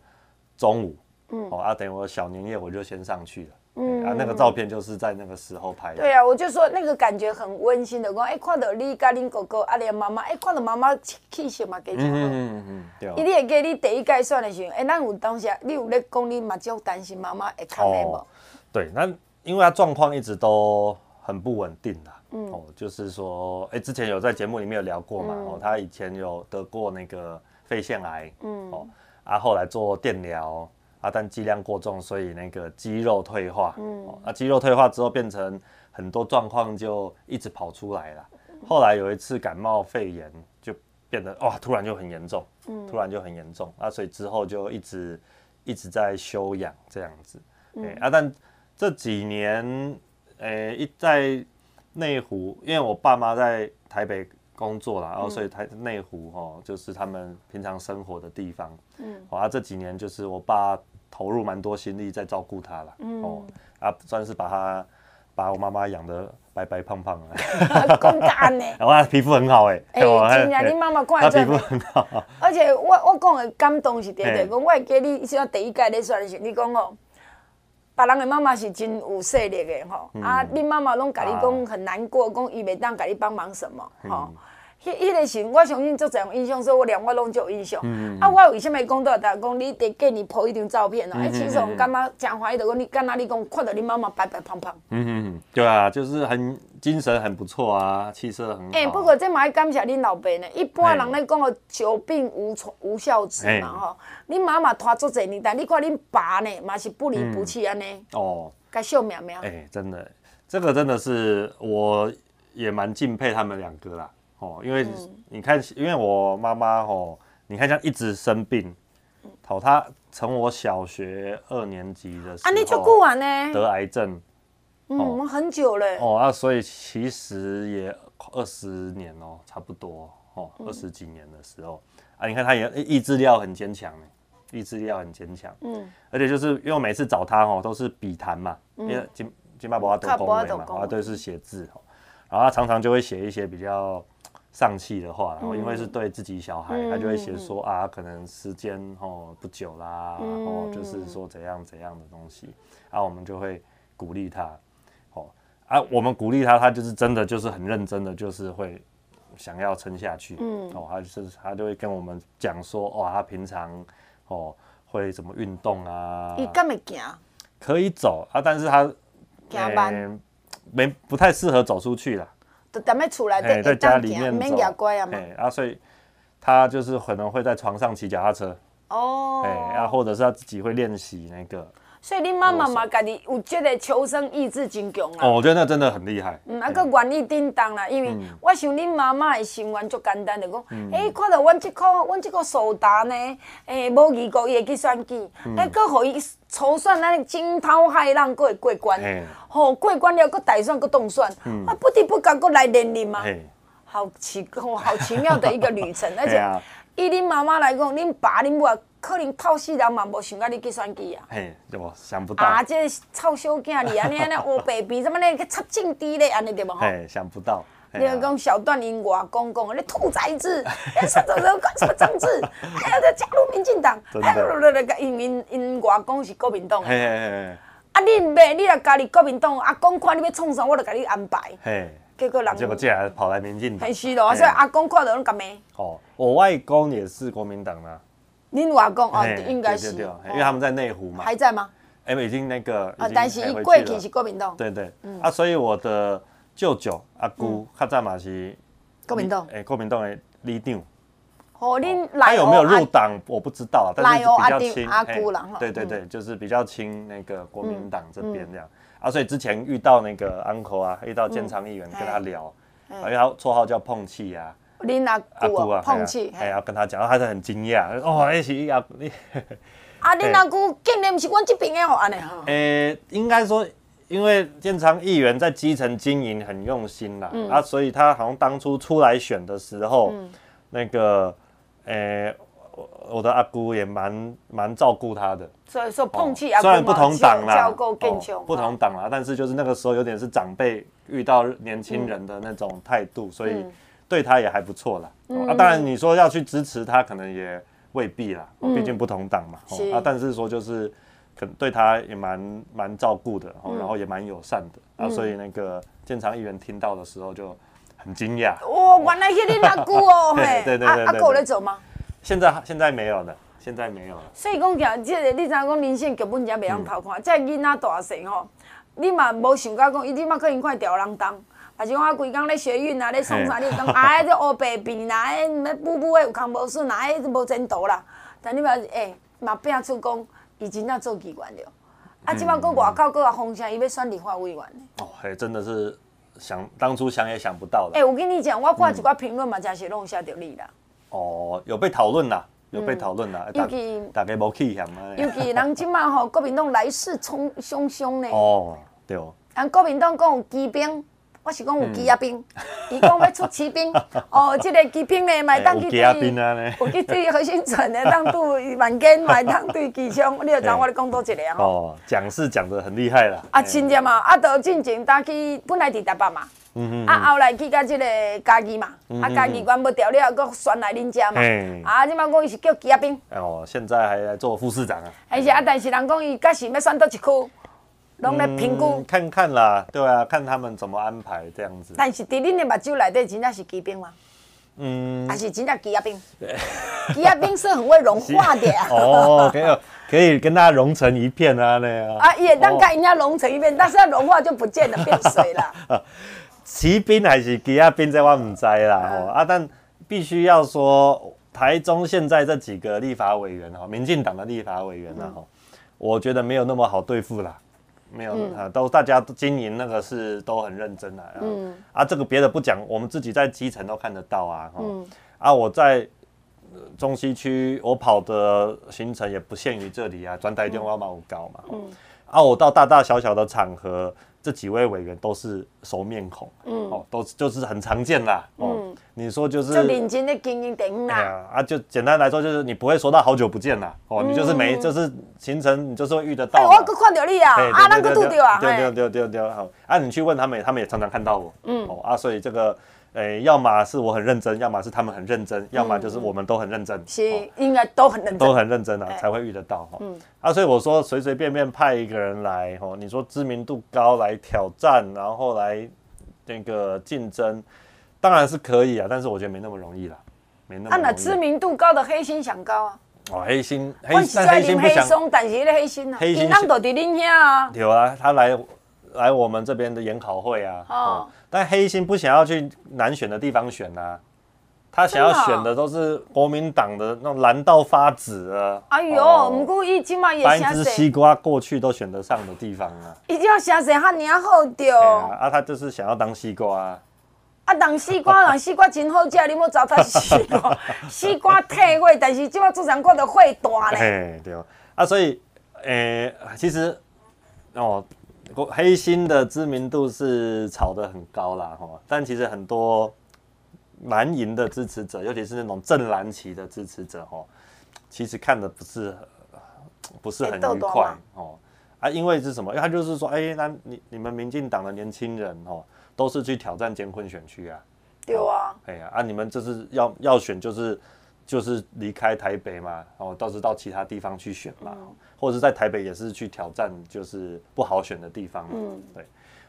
中午，嗯，哦，啊，等于我小年夜我就先上去了，嗯，啊，那个照片就是在那个时候拍的，对啊，我就说那个感觉很温馨的，我哎看到你跟恁哥哥，啊，连妈妈，哎看到妈妈气色嘛，给嗯嗯嗯，对，伊你会记你第一届选的时候，哎，那有当时你有咧讲你嘛就担心妈妈会看的无？对，那因为他状况一直都很不稳定的，嗯，哦，就是说，哎，之前有在节目里面有聊过嘛，嗯、哦，他以前有得过那个肺腺癌，嗯，哦，啊，后来做电疗，啊，但剂量过重，所以那个肌肉退化，嗯，哦，啊，肌肉退化之后变成很多状况就一直跑出来了，后来有一次感冒肺炎就变得哇，突然就很严重，嗯，突然就很严重，啊，所以之后就一直一直在休养这样子，嗯，啊，但。这几年，诶、欸，一在内湖，因为我爸妈在台北工作啦，然后所以台内湖哦，就是他们平常生活的地方。嗯，啊，这几年就是我爸投入蛮多心力在照顾他了。嗯，哦，啊，算是把他把我妈妈养得白白胖胖的。公干呢？然后他皮肤很好哎。哎，真的，你妈妈看起来皮肤很好。而且我我讲的感动是对的，我我记得你像第一届咧选的时候，你讲哦。别人的妈妈是真有势力的吼，嗯、啊，你妈妈拢甲你讲很难过，讲伊袂当甲你帮忙什么，吼、嗯。迄迄个时，我相信足侪人印象，所以我连我拢就有印象。嗯、啊，我为什么讲到大家讲你得给你 po 一张照片呢？哎、嗯，其实我感觉讲怀疑的讲你，刚刚你讲看到你妈妈白白胖胖。嗯嗯，对啊，就是很精神很不错啊，气色很好。哎、欸，不过这嘛要感谢恁老爸呢。一般人咧讲哦，久病无无孝子嘛吼。恁妈妈拖足侪年但，你看恁爸呢嘛是不离不弃安尼。嗯、哦。该秀苗苗。哎、欸，真的，这个真的是我也蛮敬佩他们两个啦。哦，因为你看，因为我妈妈哦，你看像一直生病，哦，她从我小学二年级的时候，啊，你就过完呢，得癌症，嗯，我们很久了，哦，啊，所以其实也二十年哦，差不多哦，二十几年的时候，啊，你看她也意志力很坚强，意志力很坚强，嗯，而且就是因为我每次找她哦，都是笔谈嘛，因为金金巴伯他读工嘛，啊，对，是写字哦，然后她常常就会写一些比较。丧气的话，然后因为是对自己小孩，嗯、他就会写说啊，可能时间哦不久啦，然后、嗯、就是说怎样怎样的东西，然后我们就会鼓励他，哦啊，我们鼓励他，他就是真的就是很认真的，就是会想要撑下去，嗯，哦，他就是他就会跟我们讲说，哇，他平常哦会怎么运动啊？你敢会行？可以走啊，但是他行慢，没不太适合走出去了。都踮在厝内底，在家里面免夹乖啊嘛。啊，所以他就是可能会在床上骑脚踏车。哦。哎，啊，或者是他自己会练习那个。所以恁妈妈嘛，家己有这个求生意志真强啊。哦，我觉得那真的很厉害。嗯，啊，个愿意叮当啦，因为我想恁妈妈的心愿就简单，就讲，哎，看到阮这个，阮这个苏达呢，哎，无预告伊会去选举，哎，个互伊筹算咱惊涛骇浪，个会过关，吼，过关了，佫大选，佫当选，啊，不得不讲，个来连任嘛，好奇，好奇妙的一个旅程，而且以恁妈妈来讲，恁爸恁母。可能透死人嘛，无想到你去选举啊！嘿，对无？想不到啊！这臭小囝，你安尼安尼 乌白鼻，怎么呢？去插政治咧？安尼对无？嘿，想不到。你讲小段因外公公，你兔崽子！哎，什么什么干什么政治？还要再加入民进党？真的。因因因外公是国民党。嘿嘿嘿。啊，你妹，你若加入国民党，阿公看你要创啥，我就甲你安排。嘿。结果人。结果竟然跑来民进党。很是咯，所以阿公看到拢甲骂？哦，我外公也是国民党的。恁外公哦，应该是，因为他们在内湖嘛，还在吗？哎，已经那个啊，但是一过去是国民党，对对，啊，所以我的舅舅阿姑，较早嘛是国民党，哎，国民党的里长。哦，恁他有没有入党我不知道，但是比较亲阿姑啦，对对对，就是比较亲那个国民党这边这样。啊，所以之前遇到那个 uncle 啊，遇到建昌议员跟他聊，而且他绰号叫碰气啊。恁阿姑啊，碰气，哎呀，跟他讲，他是很惊讶，哦，那是阿你，啊，恁阿姑竟然不是阮这边的哦，安尼哈。诶，应该说，因为建昌议员在基层经营很用心啦，啊，所以他好像当初出来选的时候，那个，诶，我的阿姑也蛮蛮照顾他的。所以说碰气阿姑虽然不同党啦，不同党啦，但是就是那个时候有点是长辈遇到年轻人的那种态度，所以。对他也还不错啦，啊，当然你说要去支持他，可能也未必啦，毕竟不同党嘛，啊，但是说就是，可能对他也蛮蛮照顾的，然后也蛮友善的，啊，所以那个建昌议员听到的时候就很惊讶。哇，原来是你阿姑哦，嘿，对对对，阿姑在走吗？现在现在没有了，现在没有了。所以讲讲，这个你知影讲人生根本就袂晓偷看，这囡仔大细吼，你嘛无想到讲，伊你嘛可能快吊儿郎当。还是讲我规工咧学运啊，咧创啥？你讲哎，这乌白病啦，哎，咩补补诶有空无顺啊，哎，无前途啦。但你嘛，哎，嘛变出讲，已经要做议员了。啊，即摆搁外口搁啊风声，伊要选立法委员。哦，嘿，真的是想当初想也想不到的。哎，我跟你讲，我看一寡评论嘛，真是拢写着你啦。哦，有被讨论啦，有被讨论啦。尤其大家无气嫌啊。尤其人即摆吼，国民党来势汹汹汹呢。哦，对哦。人国民党讲有机兵。我是讲有机亚兵，伊讲要出骑兵，哦，这个骑兵呢，买当去对，有去对核心村的当对万间，买当对机枪，你就知我咧讲多一个吼。哦，讲是讲得很厉害啦。啊，真正嘛，啊，到进前搭去，本来伫台北嘛，啊，后来去到即个家己嘛，啊，家己管不掉了，搁选来恁家嘛，啊，即摆讲伊是叫机亚兵。哦，现在还来做副市长啊。而且啊，但是人讲伊甲是要选倒一区。拢来评估、嗯，看看啦，对啊，看他们怎么安排这样子。但是在恁的目睭内底，真正是骑兵吗？嗯，还是真正机兵？对，机兵是很会融化的。哦，可以，可以跟大家融成一片啊，那样。啊，也当看人家融成一片，但是要融化就不见得变水了。骑兵还是机兵，这我唔知啦。哦啊，但必须要说，台中现在这几个立法委员哈，民进党的立法委员哈，我觉得没有那么好对付啦。没有、嗯、啊，都大家都经营那个是都很认真的、啊。嗯啊，这个别的不讲，我们自己在基层都看得到啊。嗯啊，我在中西区，我跑的行程也不限于这里啊，专台电话嘛，我搞嘛。嗯啊，我到大大小小的场合。这几位委员都是熟面孔，嗯，哦，都就是很常见啦，哦，嗯、你说就是就认真的经营点啦，啊，就简单来说就是你不会说到好久不见啦，哦，嗯、你就是没就是行程你就是会遇得到，哎、欸，我看到你啊，啊，那个拄到啊，对对对对对，好，啊，你去问他们，他们也常常看到我，嗯，哦，啊，所以这个。诶，要么是我很认真，要么是他们很认真，要么就是我们都很认真。是，应该都很认真，都很认真啊，才会遇得到哈。嗯，啊，所以我说随随便便派一个人来，哦，你说知名度高来挑战，然后来那个竞争，当然是可以啊，但是我觉得没那么容易啦，没那么。啊，那知名度高的黑心想高啊？哦，黑心，黑心，黑心不想，但是那黑心啊，黑心当到底恁遐啊？有啊，他来。来我们这边的研考会啊，哦，但黑心不想要去难选的地方选啊，他想要选的都是国民党的那种蓝到发紫啊。哎呦，唔过伊今嘛也想一只西瓜过去都选得上的地方啊。一定要想谁哈，你要好掉。啊，他就是想要当西瓜啊。啊，当西瓜，当西瓜真好吃，你莫糟蹋西瓜。西瓜退位，但是今嘛做上过的会大嘞。对啊，所以，诶，其实，哦。黑心的知名度是炒得很高啦，哈，但其实很多蓝营的支持者，尤其是那种正蓝旗的支持者，哈，其实看的不是不是很愉快，哦，啊，因为是什么？因为他就是说，哎，那你你们民进党的年轻人，哦，都是去挑战监困选区啊，对啊，哎呀，啊，你们就是要要选，就是就是离开台北嘛，哦，到是到其他地方去选嘛。或者是在台北也是去挑战，就是不好选的地方。嗯，对，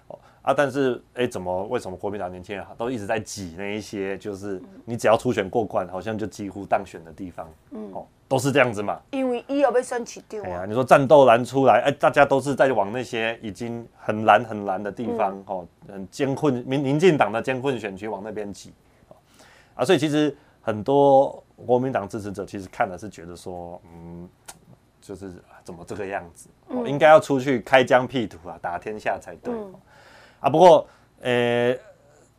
哦啊，但是哎、欸，怎么为什么国民党年轻人都一直在挤那一些，就是你只要初选过关，好像就几乎当选的地方。嗯，哦，都是这样子嘛。因为伊要被选起掉。哎呀，你说战斗蓝出来，哎、欸，大家都是在往那些已经很蓝很蓝的地方，嗯、哦，很艰困民民进党的艰困选区往那边挤。啊，所以其实很多国民党支持者其实看的是觉得说，嗯。就是怎么这个样子，嗯、应该要出去开疆辟土啊，打天下才对。嗯、啊，不过，呃、欸。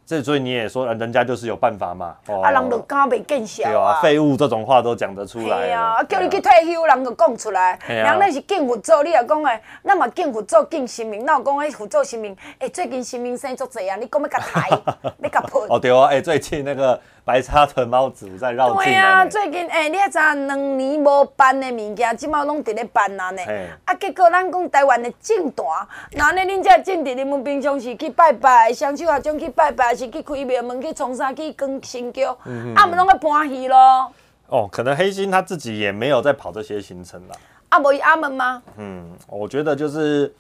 这所以你也说，人家就是有办法嘛。啊，人就敢袂见笑啊。对啊，废物这种话都讲得出来。对啊，叫你去退休，人就讲出来。人那是敬佛祖，你也讲诶，那么敬佛祖敬神明，那我讲诶佛祖神明，诶最近神明生足济啊，你讲要甲抬，要甲喷。哦对啊，诶最近那个白沙屯妈祖在绕境。对啊，最近诶你也知两年无办的物件，即马拢伫咧办啊呢。啊，结果咱讲台湾的政坛，那呢恁这政治人物平常时去拜拜，双手合掌去拜拜。是去开庙门去从啥去更新旧，啊，们拢个搬戏咯。哦，可能黑心他自己也没有在跑这些行程啦。啊，无伊阿门吗？嗯，我觉得就是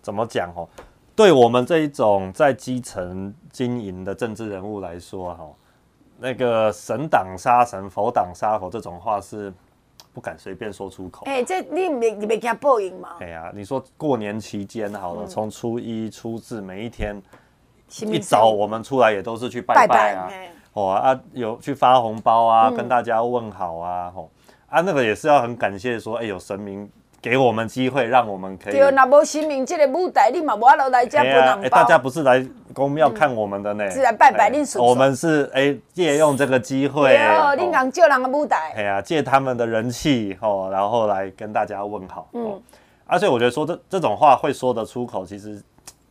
怎么讲哦，对我们这一种在基层经营的政治人物来说哈，那个神挡杀神，佛挡杀佛这种话是不敢随便说出口。哎、欸，这你没你没惊报应吗？哎呀，你说过年期间好了，从、嗯、初一初四每一天。一早我们出来也都是去拜拜啊，哦啊，有去发红包啊，跟大家问好啊，吼啊，那个也是要很感谢说，哎，有神明给我们机会，让我们可以。对，那无神明这个舞台，你嘛无法度来这分红包。大家不是来公庙看我们的呢，是来拜拜，恁叔叔。我们是哎借用这个机会，恁讲借人的舞台，哎呀，借他们的人气，吼，然后来跟大家问好。嗯，而且我觉得说这这种话会说得出口，其实。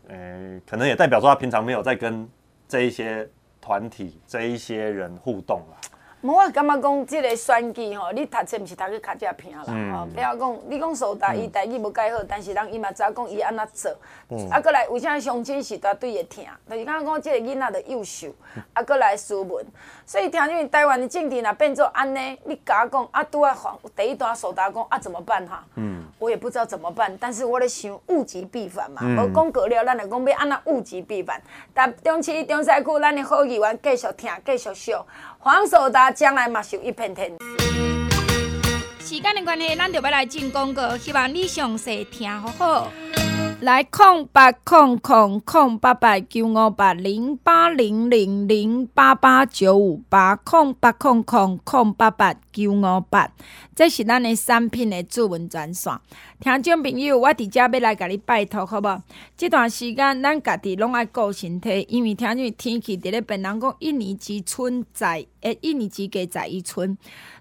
呃，可能也代表说他平常没有在跟这一些团体、这一些人互动了。我感觉讲，即个选举吼，你读册毋是读去较正偏啦，吼。比如讲，你讲苏达伊台语无解好，但是人伊嘛知影讲伊安怎做。啊，搁来为啥相亲是绝对会听？就是讲讲即个囡仔着优秀，啊，搁来斯文。所以听见台湾的政治若变做安尼，你甲我讲啊，拄啊黄第一段苏达讲啊，怎么办哈？嗯。我也不知道怎么办，但是我咧想物极必反嘛。无讲过了，咱就讲要安怎物极必反。但中市中西区，咱的好议员继续听，继续笑。黄守达将来嘛，是一片天。时间的关系，咱就要来进广告，希望你详细听好好。来空八空空空八八九五八零八零零零八八九五八空八空空空八八九五八，这是咱的产品的主文专线。听众朋友，我伫遮要来甲你拜托，好无？这段时间咱家己拢爱顾身体，因为听见天气伫咧变，人讲一年之春在，诶，一年之计在于春。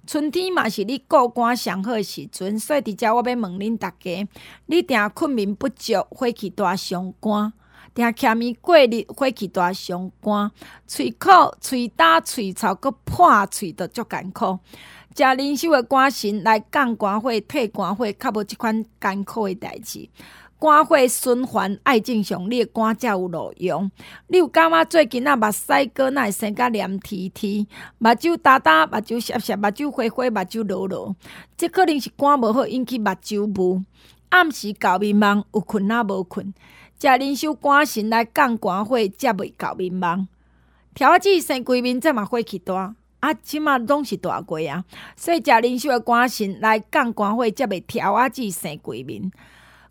春天嘛是你过寒上好时阵，所以伫遮我要问恁大家：你定困眠不足，火气大上寒；定徛眠过日，火气大上寒；喙苦、喙焦、喙臭，搁破喙，都足艰苦。食灵修的肝神来降肝火、退肝火，较无即款艰苦的代志。肝火循环爱正常，你的肝才有路用。你有感觉最近啊，目屎哥那会生甲黏贴贴，目睭焦焦，目睭涩涩，目睭花花，目睭落落，这可能是肝无好引起目睭雾。暗时搞眠梦，有困啊无困，食灵修肝神来降肝火，才袂搞眠梦。调子生规面，这嘛火气大。啊，即马拢是大过啊，所以食灵秀的肝肾来降肝火，才袂调啊子生鬼面。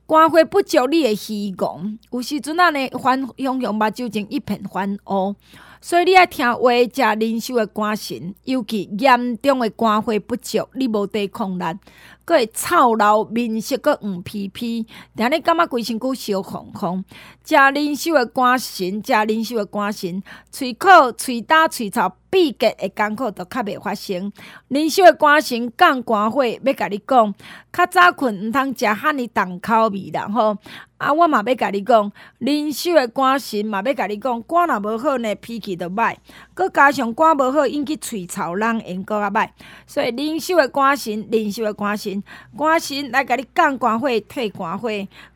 肝火不足，你会虚戆，有时阵啊呢，翻熊熊目睭前一片翻乌。所以你爱听话，食灵修的肝神，尤其严重的肝火不足，你无抵抗力，阁会臭老面色，阁黄皮皮，让你感觉规身躯烧烘烘。食灵修的肝神，食灵修的肝神，喙苦、喙焦、喙臭。闭结的艰苦都较袂发生，灵修的肝心降肝火，要甲你讲，较早困毋通食遐尼重口味啦吼。啊，我嘛要甲你讲，灵修的肝心嘛要甲你讲，肝若无好呢，脾气就歹，搁加上肝无好，引起喙臭，人因搁较歹。所以灵修的肝神，灵修的肝心，肝心来甲你降肝火，退肝火。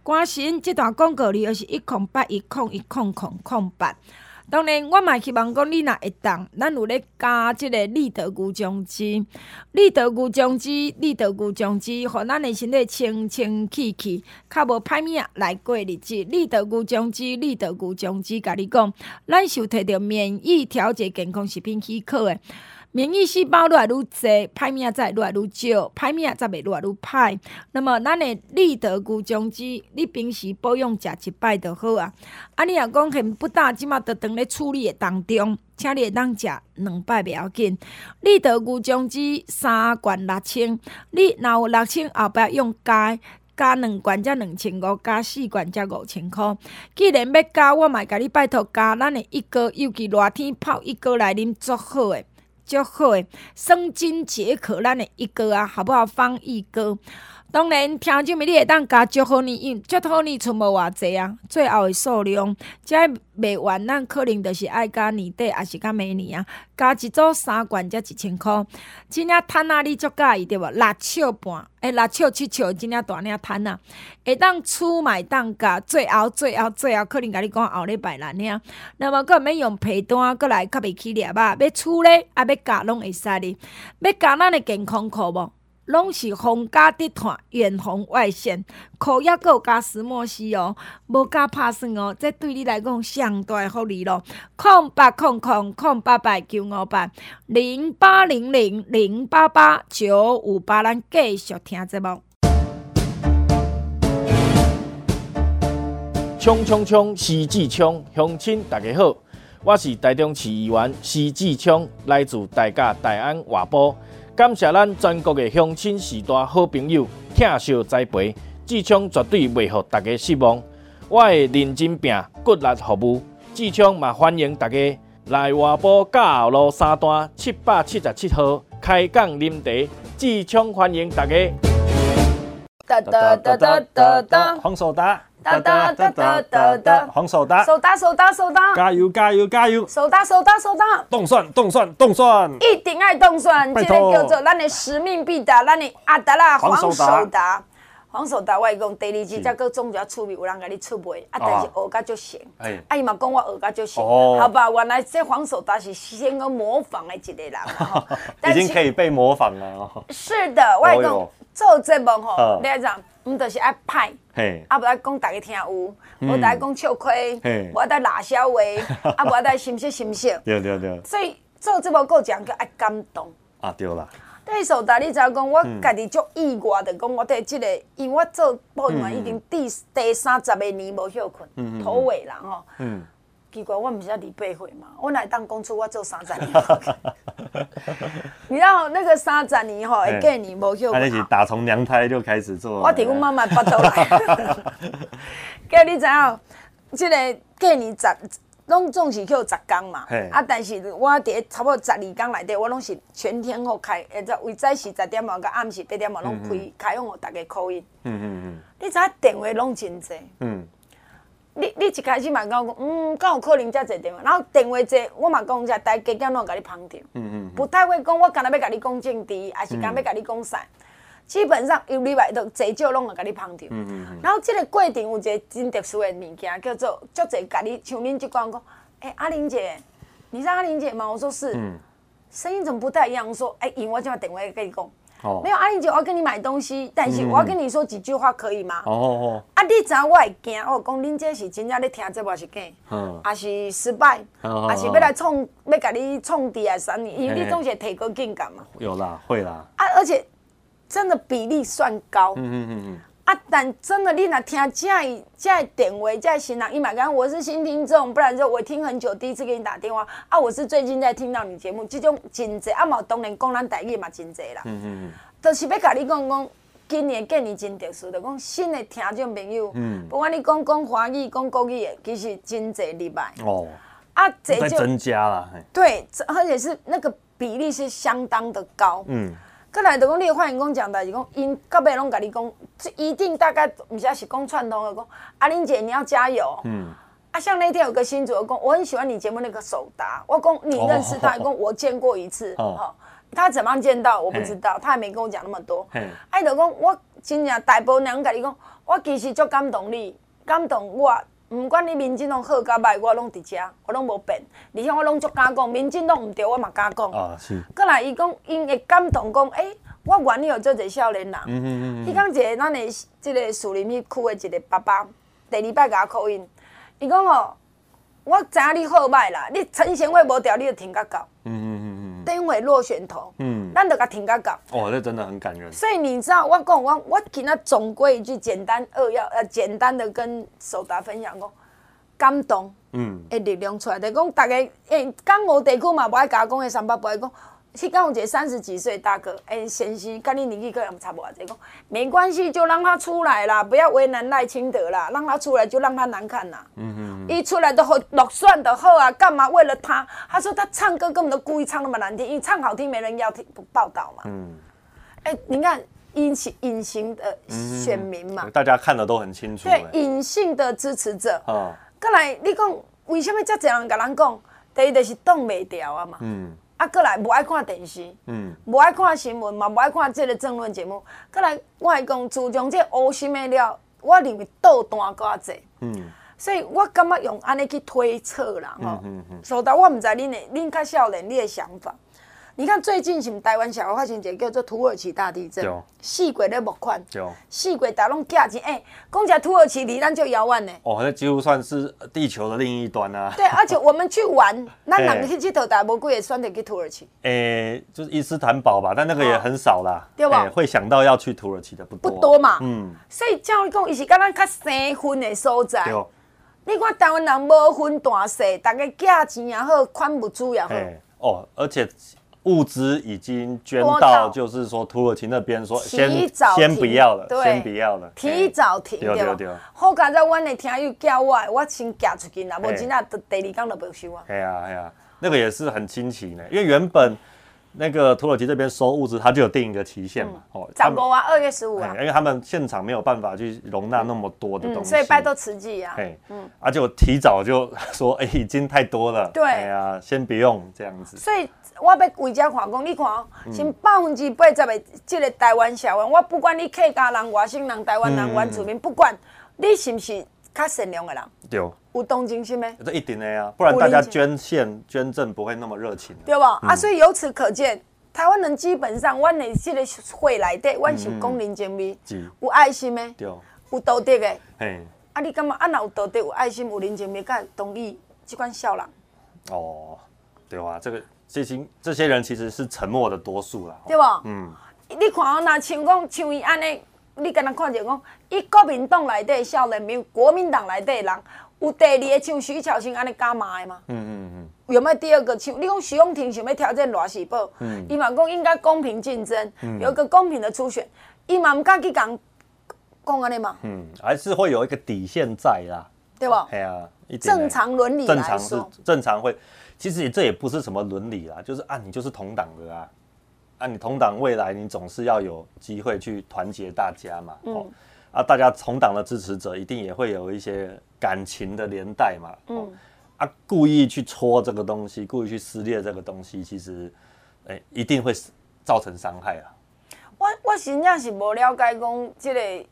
肝神这段广告里又是一空八一空一空空空八。当然，我嘛希望讲你若会当，咱有咧加即个立德固浆汁，立德固浆汁，立德固浆汁，互咱诶身体清清气气，较无歹命来过日子。立德固浆汁，立德固浆汁，甲你讲，咱是有摕着免疫调节健康食品许可诶。免疫细胞愈来愈侪，歹命才愈来愈少，歹命才袂愈来愈歹。那么，咱的利得鱼酱汁，你平时保养食一摆就好啊。啊，你若讲现不大，即马都当咧处理的当中，请你会当食两摆袂要紧。利得鱼酱汁三罐六千，你若有六千后壁用加加两罐才两千五，加四罐才五千块。既然要加，我嘛甲你拜托加咱的一哥，尤其热天泡一哥来啉足好诶。足好诶，生津解渴，咱诶一哥啊，好不好？方一哥，当然听众们你会当加祝福你，因祝福你，存无偌济啊，最后的数量，即卖完，咱可能就是爱加年底，还是加明年啊，加一组三罐才一千块，真正摊啊，你足介意对无？六尺半，诶、六尺七尺，真正大领趁啊，会当出买当加，最后最后最后，可能甲你讲后礼拜来领，那么搁免用皮单，搁来较袂起粒吧，要厝咧，啊要加拢会使哩，要加咱的健康课无？拢是防假滴炭，远红外线，可也够加石墨烯哦，无加拍算哦，这对你来讲上大福利咯。空八空空空八百九五八零八零零零八八九五八，咱继续听节目。冲冲冲！徐志聪，乡亲大家好，我是台中市议员徐志聪，来自大甲大安外埔。感谢咱全国的乡亲时代好朋友，疼惜栽培，志聪绝对袂让大家失望。我会认真拼，骨力服务。志聪也欢迎大家来外埔甲后路三段七百七十七号开讲饮茶。志聪欢迎大家。哒哒哒哒哒哒，黄守达。哒哒哒哒哒哒，黄守达，守达守达守达，加油加油加油！守达守达守达，冻蒜冻蒜冻蒜，一定爱冻蒜，今天叫做咱的使命必达，咱的阿达啦，黄守达。黄守达，我讲第二季才搁总要出名，有人甲你出卖，啊，但是学甲就行，啊，伊嘛讲我学甲就行，好吧，原来这黄守达是先个模仿的一个人，已经可以被模仿了。是的，我讲做节目吼，你爱讲，毋就是爱派，啊，不爱讲大家听有，无大家讲笑亏，无爱在拉小话，啊，无爱在心息心息，对对对，所以做节目够讲叫爱感动，啊，对啦。对手达，你知影讲，我家己足意外的讲，我对这个，因为我做播音员已经第第三十个年无休困，头尾人吼。嗯。奇怪，我唔是要二八岁嘛？我哪会当讲出我做三十年？你知道那个三十年吼，会过年无休困。那是打从娘胎就开始做。我伫阮妈妈巴肚来。叫你知影，这个过年十。拢总是叫十工嘛，啊！但是我伫差不多十二工内底，我拢是全天候开，或者为早时十点半到暗时八点半拢开开放，互大家 call in。嗯嗯嗯。你知影电话拢真济。嗯。你你一开始嘛讲，嗯，敢有可能遮济电话？然后电话济，我嘛讲遮大家囝拢甲你捧场。嗯嗯。不太会讲，我干那要甲你讲政治，还是干要甲你讲啥？基本上有礼拜都济少拢会甲你捧着。嗯嗯嗯。然后这个过程有一个真特殊的物件，叫做足侪甲你像恁即讲讲，哎，阿玲姐，你是阿玲姐吗？我说是。嗯。声音怎么不太一样？我说，哎，因为我今晚电话跟你讲。哦。没有，阿玲姐，我要跟你买东西，但是我要跟你说几句话，可以吗？哦哦哦。啊，你知影我会惊，我讲恁这是真正咧听这话是假？嗯。还是失败？还是要来创，要甲你创底啊？啥？因为你总是提高境感嘛。有啦，会啦。啊，而且。真的比例算高，嗯嗯嗯嗯，啊，但真的你若听这这电话，这新人，伊嘛讲我是新听众，不然就我听很久，第一次给你打电话，啊，我是最近在听到你节目，这种真侪，啊嘛当然讲咱台语嘛真侪啦，嗯嗯嗯，就是要甲你讲讲，今年过年真特殊，就讲新的听众朋友，嗯，不管你讲讲华语，讲国语的，其实真侪礼拜，哦，啊，这就增加了，对，而且是那个比例是相当的高，嗯。过来就讲，你有发言讲讲的，是讲因到尾拢甲你讲，这一定大概唔是是讲串通的讲。阿玲姐，你要加油。嗯。啊，像那天有个新主讲，我很喜欢你节目那个守达，我讲你认识他，讲我见过一次。哦。他怎么样见到？我不知道，他还没跟我讲那么多。嗯。哎，就讲我真正大部分人甲你讲，我其实足感动你，感动我。唔管你民进党好甲歹，我拢伫遮，我拢无变。而且我拢足敢讲，民进党毋对，我嘛敢讲。啊，是。过来伊讲，因会感动讲，诶、欸，我愿意有做一个少年人。嗯嗯嗯。伊讲一个咱的即个树林区区的一个爸爸，第二摆甲我 call in，伊讲哦，我知影你好歹啦，你陈贤惠无调，你就停甲到。嗯嗯嗯嗯。等会落选头。嗯。咱就甲停甲到。哦，这真的很感人。所以你知道，我讲我我今仔总归一句简单扼要呃简单的跟首达分享讲，感动。嗯。诶，力量出来，就讲大家诶，港澳地区嘛，无爱甲我讲的，三八不爱讲。去讲有一个三十几岁大哥，哎，先生跟你年纪可能差不多，这个没关系，就让他出来啦，不要为难赖清德啦，让他出来就让他难看啦。嗯嗯。一出来都好落选的好啊，干嘛为了他？他说他唱歌根本都故意唱那么难听，因为唱好听没人要听不报道嘛。嗯。哎，你看隐形隐形的选民嘛，大家看的都很清楚。对，隐性的支持者。哦。过来，你讲为什么这这样跟人讲？第一就是挡袂掉啊嘛。嗯。啊，过来无爱看电视，嗯，无爱看新闻嘛，无爱看即个争论节目。过来，我来讲，自从这乌心的了，我认为倒单搁较济，嗯，所以我感觉用安尼去推测啦，吼，所以我毋知恁的恁较少年，你的想法。你看最近是台湾小发生一个叫做土耳其大地震，四国咧募款，四国大拢寄钱，哎，讲起来土耳其离咱就遥远呢。哦，那几乎算是地球的另一端啊。对，而且我们去玩，那两个去佚佗，大无贵也选择去土耳其。哎，就是伊斯坦堡吧，但那个也很少啦，对吧？会想到要去土耳其的不多。不多嘛，嗯。所以照你讲，伊是跟咱较生分的所在。你看台湾人无分大小，大家寄钱也好，款物资也好。哦，而且。物资已经捐到，就是说土耳其那边说先先不要了，先不要了，提早停对吧？好在在阮的听友叫我，我先寄出去啦，无钱啊，第二天就没收啊。哎呀哎呀，那个也是很惊奇呢，因为原本那个土耳其这边收物资，他就有定一个期限嘛。嗯、哦，早过啊，二月十五啊。因为他们现场没有办法去容纳那么多的东西，所以拜托慈济啊。哎，嗯，而且我提早就说，哎，已经太多了。对。哎呀，先不用这样子。所以我要为这看讲，你看哦，先百分之八十的这个台湾社会，我不管你客家人、外省人、台湾人、原住民，不管你是不是较善良的人。对。有同情心的？这一定的啊，不然大家捐献捐赠不会那么热情，对不？啊，所以由此可见，台湾人基本上，阮的这个会来底，阮是讲人情味，有爱心的，有道德的。嘿，啊，你感觉啊？那有道德、有爱心、有人情味，敢同意即款小人。哦，对啊，这个这些这些人其实是沉默的多数啦，对不？嗯，你看哦，那像讲像伊安尼，你跟他看见讲，伊国民党内底少年民，国民党内底人。有第二个像徐巧芯安尼干嘛的吗？嗯嗯嗯。有没有第二个像？你讲徐永庭想要挑战罗时宝？嗯。伊嘛讲应该公平竞争，嗯、有一个公平的初选。伊嘛唔敢去讲讲安尼嘛？嗯，还是会有一个底线在啦，对吧？哎呀，正常伦理正常是正常会，其实这也不是什么伦理啦，就是啊，你就是同党的啊，啊，你同党未来你总是要有机会去团结大家嘛。嗯。啊，大家同党的支持者一定也会有一些感情的连带嘛。嗯。啊，故意去戳这个东西，故意去撕裂这个东西，其实，欸、一定会造成伤害啊。我我真正是无了解讲，这个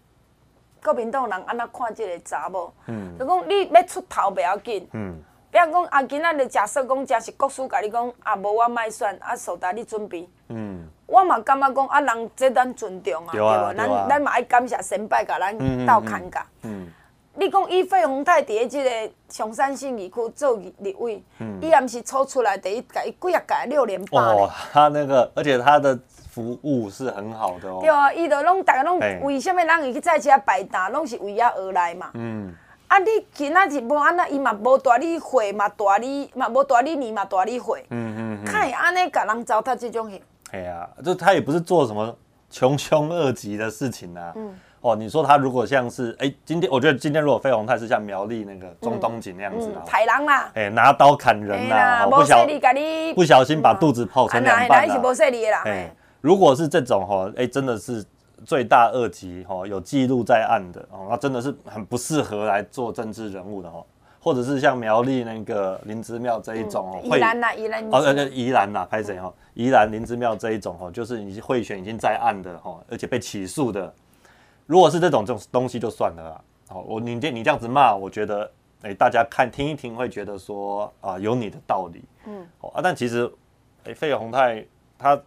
国民党人安怎看这个查某。嗯。就讲你要出头不要紧。嗯。不要讲啊，今仔日假设讲，真是国师甲你讲啊，无我卖选啊，受大你准备。嗯。我嘛感觉讲啊，人这咱尊重啊，对不？咱咱嘛爱感谢先辈甲咱斗看家。嗯。你讲伊费鸿泰伫个这个上山信义区做立委，伊也毋是抽出来第一届，几啊届六连霸。哦，他那个，而且他的服务是很好的哦。对啊，伊就拢大家拢为什么人会去在遮摆摊，拢是为遐而来嘛。嗯。啊，你今仔日无安那，伊嘛无大你岁嘛，大你嘛无大你年嘛，大你岁。嗯嗯嗯。看会安尼甲人糟蹋这种型。哎呀，就他也不是做什么穷凶恶极的事情啊。嗯。哦，你说他如果像是哎，今天我觉得今天如果费鸿泰是像苗栗那个中东锦那样子啊，豺狼啦，哎，拿刀砍人呐，不小不小心把肚子剖成两半啦。哎，如果是这种哈，哎，真的是罪大恶极哈，有记录在案的哦，那真的是很不适合来做政治人物的哈。或者是像苗栗那个林之妙这一种哦，宜兰呐，宜兰哦，呃，宜兰呐，拍谁哈？宜兰林之妙这一种哦，就是你贿选已经在案的哦，而且被起诉的。如果是这种这种东西就算了啦，好，我你这你这样子骂，我觉得哎、欸，大家看听一听会觉得说啊有你的道理，嗯，啊，但其实哎，费宏泰他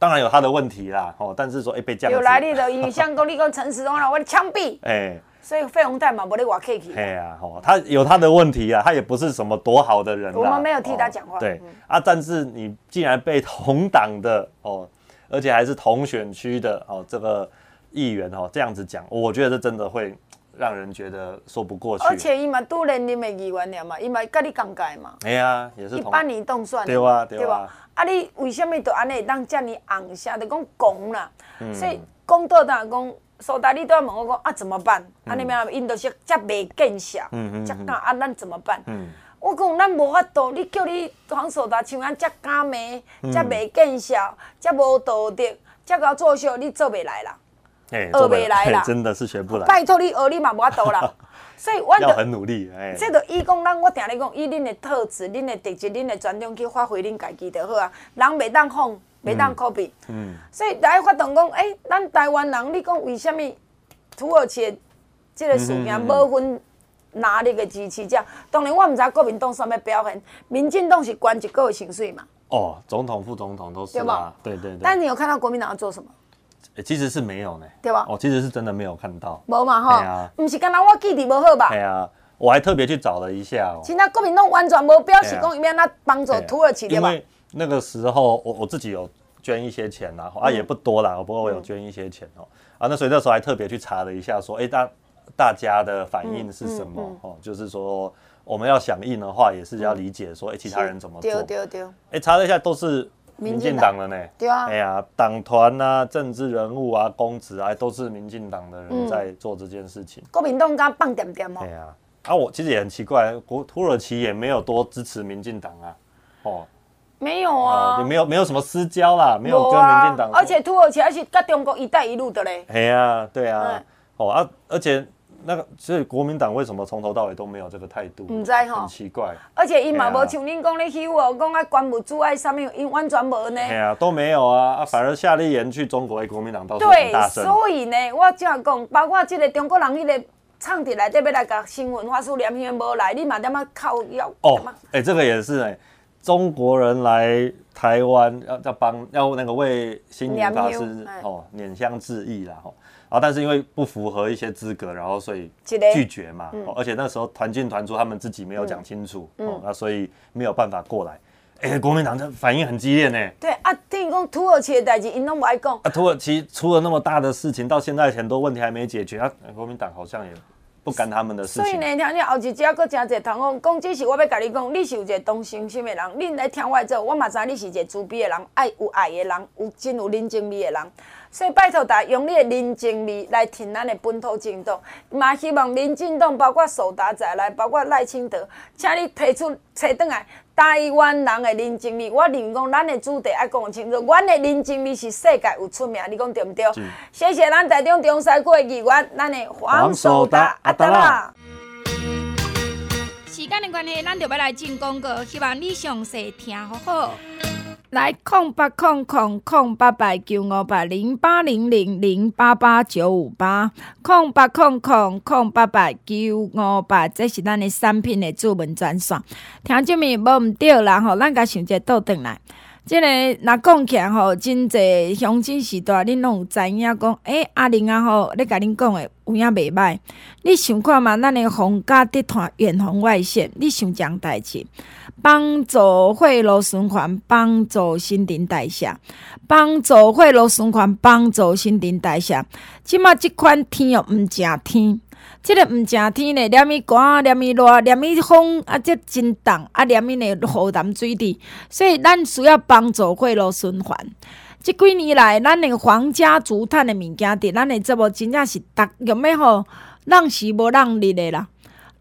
当然有他的问题啦，哦，但是说哎、欸、被这样有来历的，以像公立跟陈时中啦，我枪毙，哎，所以费鸿泰嘛，不得我客气，哎呀，哦，他有他的问题啊，他也不是什么多好的人，我们没有替他讲话，对啊，但是你既然被同党的哦，而且还是同选区的哦，这个。议员哦，这样子讲，我觉得这真的会让人觉得说不过去。而且伊嘛都连任的议员了嘛，伊嘛跟你讲解嘛。哎呀，也是一般你动算。对啊，对啊。啊，你为什么就安尼当遮尔红下就讲讲啦？所以讲到当讲，苏达你都要问我讲啊，怎么办？啊，你们因都是遮袂见效，嗯嗯，这讲啊，咱怎么办？嗯，我讲咱无法度，你叫你黄苏达像安这假骂，遮袂见效，遮无道德，遮搞作秀，你做未来啦。学未来啦，真的是学不来。拜托你学你嘛无法度啦，所以我要很努力。哎，这个以讲咱我听你讲，以恁的特质、恁的特质、恁的专长去发挥恁家己就好啊。人袂当放，袂当 copy。嗯。所以大家发动讲，诶，咱台湾人，你讲为什么土耳其这个事件无分哪里的支持者？当然我唔知国民党什么表现，民进党是关一个薪水嘛。哦，总统、副总统都是嘛。对对对。但你有看到国民党要做什么？其实是没有呢，对吧？哦，其实是真的没有看到，无嘛哈。对啊，不是刚刚我记忆不好吧？对啊，我还特别去找了一下哦。其他国民党完全无表示讲要那帮助土耳其对吧？因为那个时候我我自己有捐一些钱呐，啊也不多啦，不过我有捐一些钱哦。啊，那所以那时候还特别去查了一下，说哎大大家的反应是什么？哦，就是说我们要响应的话，也是要理解说哎其他人怎么做。对对对。哎，查了一下都是。民进党的呢？对啊，哎呀，党团啊，政治人物啊，公职啊，都是民进党的人在做这件事情。国民党刚放点点哦。对啊，啊，我其实也很奇怪，国土耳其也没有多支持民进党啊，哦，没有啊，也没有没有什么私交啦，没有跟民进党。而且土耳其还是跟中国“一带一路”的嘞。哎呀，对啊，哦啊，而且。那个，所以国民党为什么从头到尾都没有这个态度？唔知吼，很奇怪。而且伊嘛无像恁讲咧，嚣哦，讲啊，关务组爱啥物，因完全无呢。哎呀，都没有啊，啊，反而夏立言去中国，国民党倒是很大声。对，所以呢，我这样讲，包括这个中国人，迄个唱伫内底要来甲新闻发出连篇无来，你嘛点么靠要？哦，哎，这个也是哎，中国人来台湾要要帮要那个为星云法师哦拈香致意啦吼。然后，但是因为不符合一些资格，然后所以拒绝嘛。嗯、而且那时候团进团出，他们自己没有讲清楚，那所以没有办法过来。哎，国民党这反应很激烈呢。对啊，听讲土耳其的代志，因拢不爱讲。啊，土耳其出了那么大的事情，到现在很多问题还没解决啊。国民党好像也不干他们的事情。所以呢，听你后一节阁真侪同讲，讲这是我要跟你讲，你是有一个同情心的人，恁来听我做，我嘛知你是一个慈悲的人，爱有爱的人，有真有人情味的人。所以拜托大家用你的人情味来挺咱的本土政党，嘛希望民进党包括苏达在内，包括赖清德，请你提出找转来台湾人的人情味。我认为讲咱的主题爱讲清楚，阮的人情味是世界有出名，你讲对毋对？谢谢咱台中中西区的议员，咱的黄苏达阿达啦。时间的关系，咱就要来进广告，希望你详细听好好。来空八空空空八八九五八零八零零零八八九五八空八空空空八八九五八，这是咱的产品的主文专线。听这面无毋对啦吼，咱甲想者倒转来。即、这个若讲起来吼，真济乡亲时代，恁拢有知影讲，诶、阿玲啊吼，咧甲恁讲的有影袂歹。你想看嘛？咱的皇家集团远红外线，你想讲代志？帮助血路循环，帮助新陈代谢，帮助血路循环，帮助新陈代谢。即马即款天哦，毋正天，即、个毋正天呢，连咪寒，连咪热，连咪风，啊，即真冻，啊，连咪呢雨淡水滴，所以咱需要帮助血路循环。即几年来，咱的皇家竹炭的物件，伫咱的节目真正是逐用要吼，人时无人日的啦。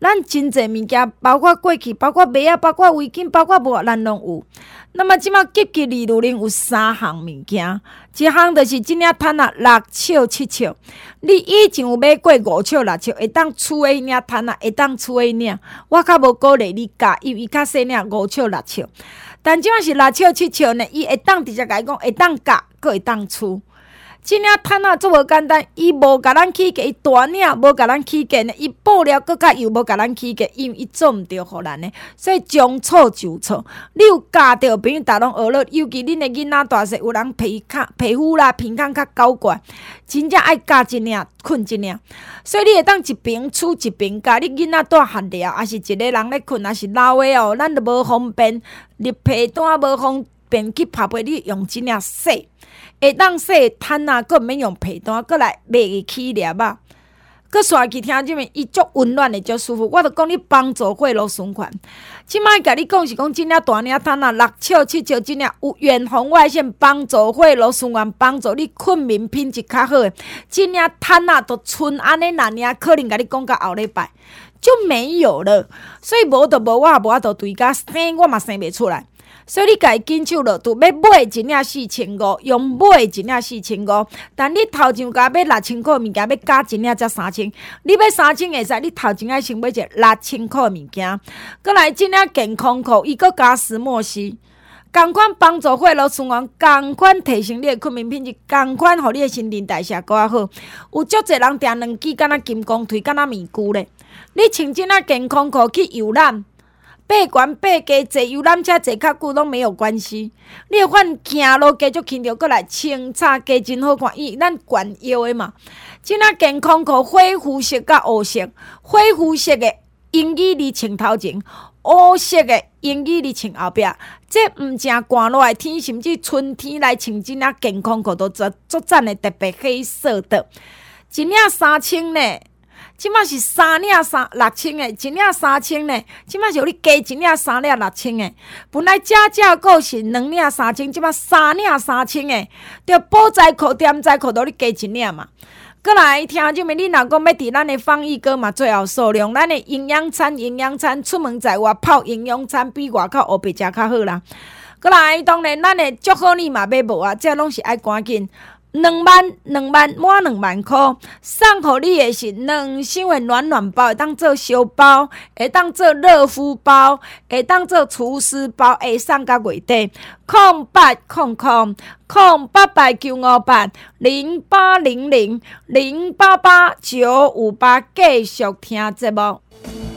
咱真济物件，包括过去，包括袜仔，包括围巾，包括无，咱拢有。那么即马积极利如林有三项物件，一项就是即领趁啊六尺七尺。你以前有买过五尺六尺，会当厝诶领趁啊，会当厝诶领。我较无鼓励你加，因为伊较细领五尺六尺。但即马是六尺七笑呢，伊会当直接甲伊讲，会当教，阁会当厝。真正趁啊，足无简单。伊无甲咱起价，伊大领无甲咱起价呢。伊布料阁较又无甲咱起价，因伊做毋着互咱呢。所以将错就错。你有教着朋友，逐拢学了。尤其恁的囡仔大细，有人皮较皮肤啦，皮肤较高怪，真正爱教一领，困一领。所以你会当一边厝一边教，你囡仔带学了，还是一个人咧困，还是老诶哦，咱都无方便，入被单无方便去拍被，你用一领洗。会当说，趁啊，阁毋免用被单，阁来袂起粒啊，阁刷去听即面，伊足温暖的，足舒服。我着讲你帮助血路循环。即摆甲你讲是讲真正大领趁啊，六尺七尺，真正有远红外线帮助血路循环，帮助你困眠品质较好诶。真正毯啊，都剩安尼那领，可能甲你讲到后礼拜就没有了。所以无着无，我也无法度对家生，我嘛生袂出来。所以你家己紧手落，都要买一领四千五，用买一领四千五。但你头前加买六千块物件，要加一领才三千。你要三千会使，你头前爱先买一六千块物件。过来，这领健康裤，伊阁加石墨烯，共款帮助血路循环，共款提升你的睡眠品质，共款互你的新陈代谢阁较好。有足侪人定两支，敢若金刚腿，敢若面具咧。你穿这领健康裤去游览。爬悬爬低坐游览车坐较久拢没有关系，你有法行路继续轻着，过来清擦加真好看，伊咱悬腰的嘛。即领健康裤灰肤色甲乌色，灰肤色的英语你穿头前，乌色的英语你穿后壁。这毋正寒热的天，甚至春天来穿即领健康裤都足足赞的，特别黑色的，一领三千呢。即马是三领三六千诶，一领三千呢。即马是有你加一领三领六千诶。本来加价购是两领三千，即马三领三千诶。着保材裤、点材裤都你加一领嘛。过来听就没你若讲要伫咱诶防疫阁嘛，最后数量，咱诶营养餐、营养餐出门在外泡营养餐比外口乌白食较好啦。过来，当然咱的祝贺你嘛买无啊，这拢是爱赶紧。两万两万满两万块，送互你的是两箱的暖暖包，会当做小包，会当做热敷包，会当做厨师包，会送到月底。空八空空空八八九五八零八零零零八八九五八，继续听节目。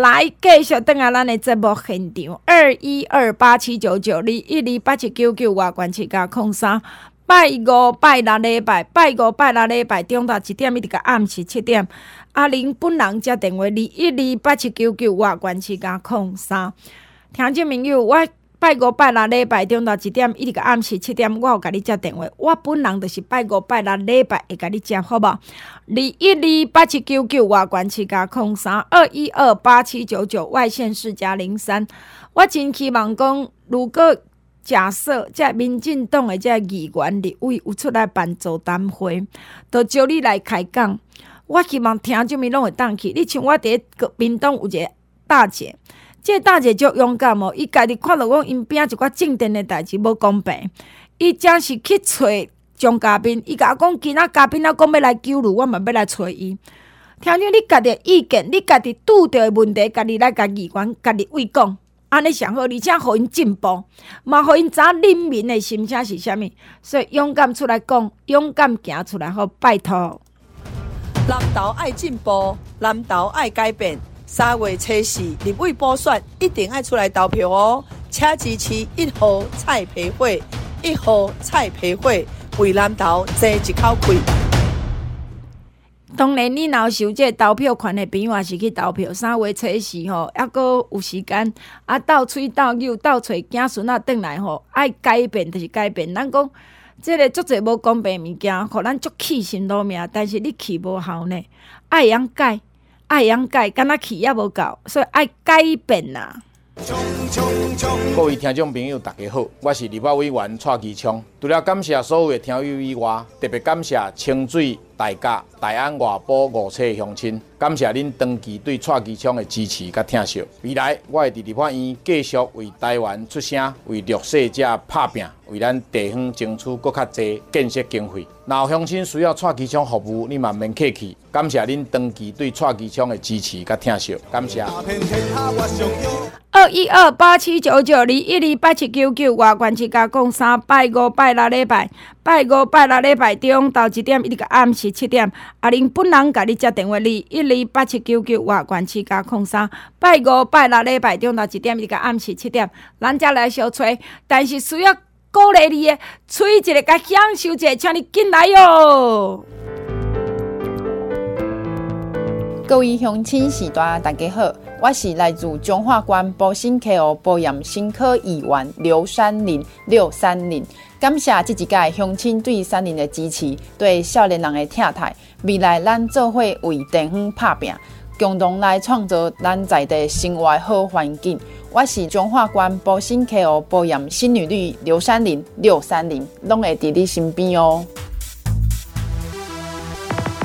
来继续等下咱的节目现场，二一二八七九九二一二八七九九外关七加空三，拜五拜六礼拜，拜五拜六礼拜中昼一点一直到暗时七点，阿玲本人接电话二一二八七九九外关七加空三，听众朋友我。拜五拜六礼拜中昼一点，一直到暗时七点，我有甲你接电话。我本人就是拜五拜六礼拜会甲你接，好无？二一二八七九九外关七加空三二一二八七九九外县四加零三。我真希望讲，如果假设这民进党的这议员立委有出来办座谈会，就招你来开讲。我希望听众们拢会当去。你像我伫国民党有一个大姐。这个大姐就勇敢哦，伊家己看到讲因边一寡政治的代志无公平，伊真是去找张嘉宾，伊甲我讲，今仔嘉宾啊讲要来救汝，我嘛要来找伊。听听你家己的意见，你家己拄着的问题，家己来甲议员家己为讲，安尼上好，而且互因进步，嘛互因知影人民的心声是啥物，所以勇敢出来讲，勇敢行出来，好拜托。南投爱进步，南投爱改变。三月初四立委补选一定爱出来投票哦！请支持一号蔡培慧，一号蔡培慧为南投争一口气。当然，你若是有这投票权的朋友，也是去投票。三月初四吼，还阁有时间啊，斗喙斗友斗找子孙仔转来吼，爱改变就是改变。咱讲这个足侪无公平物件，互咱足气心劳命，但是你气无效呢，爱样改。爱养改，敢若气也无够，所以爱改变呐。各位听众朋友，大家好，我是立法委员蔡其昌。除了感谢所有的听友以外，特别感谢清水、大家、大安、外埔五处乡亲，感谢恁长期对蔡其昌的支持甲疼惜。未来我会伫立法院继续为台湾出声，为弱势者拍拼，为咱地方争取更较侪建设经费。若有乡亲需要蔡其昌服务，你慢慢客气。感谢恁长期对蔡其昌的支持甲疼惜，感谢。二一二八七九九二一二八七九九外关七加共三拜五拜六礼拜，拜五拜六礼拜中到一点一直到暗时七点，阿玲本人甲你接电话，二一二八七九九外关七加共三拜五拜六礼拜中到一点一直到暗时七点，咱才来小吹，但是需要鼓励你的，吹一个甲享受一下，请你进来哟。各位乡亲时代，大家好。我是来自彰化县埔心 KO 保养新科议员刘三林，刘三林，感谢这一届乡亲对三林的支持，对少年人的疼爱。未来咱做伙为地方拍拼，共同来创造咱在地生活好环境。我是中化县埔心 KO 保养新女婿刘三林，刘三林，拢会伫你身边哦。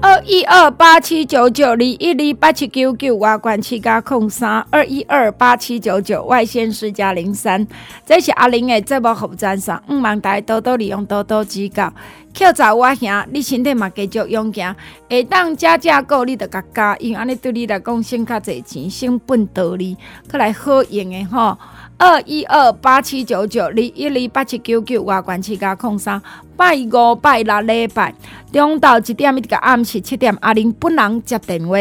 二一二八七九九二一二八七九九外关七加空三二一二八七九九外线四加零三，这是阿玲的节目服务专线，毋茫大家多多利用，多多指教。口罩我兄，你身体嘛继续用行，下当加加购你着加加，因为安尼对你来讲省较侪钱，省本得利，搁来好用的吼。二一二八七九九二一二八七九九，外关七加空三，拜五拜六礼拜，中昼一点一个暗时七点，阿玲本人接电话。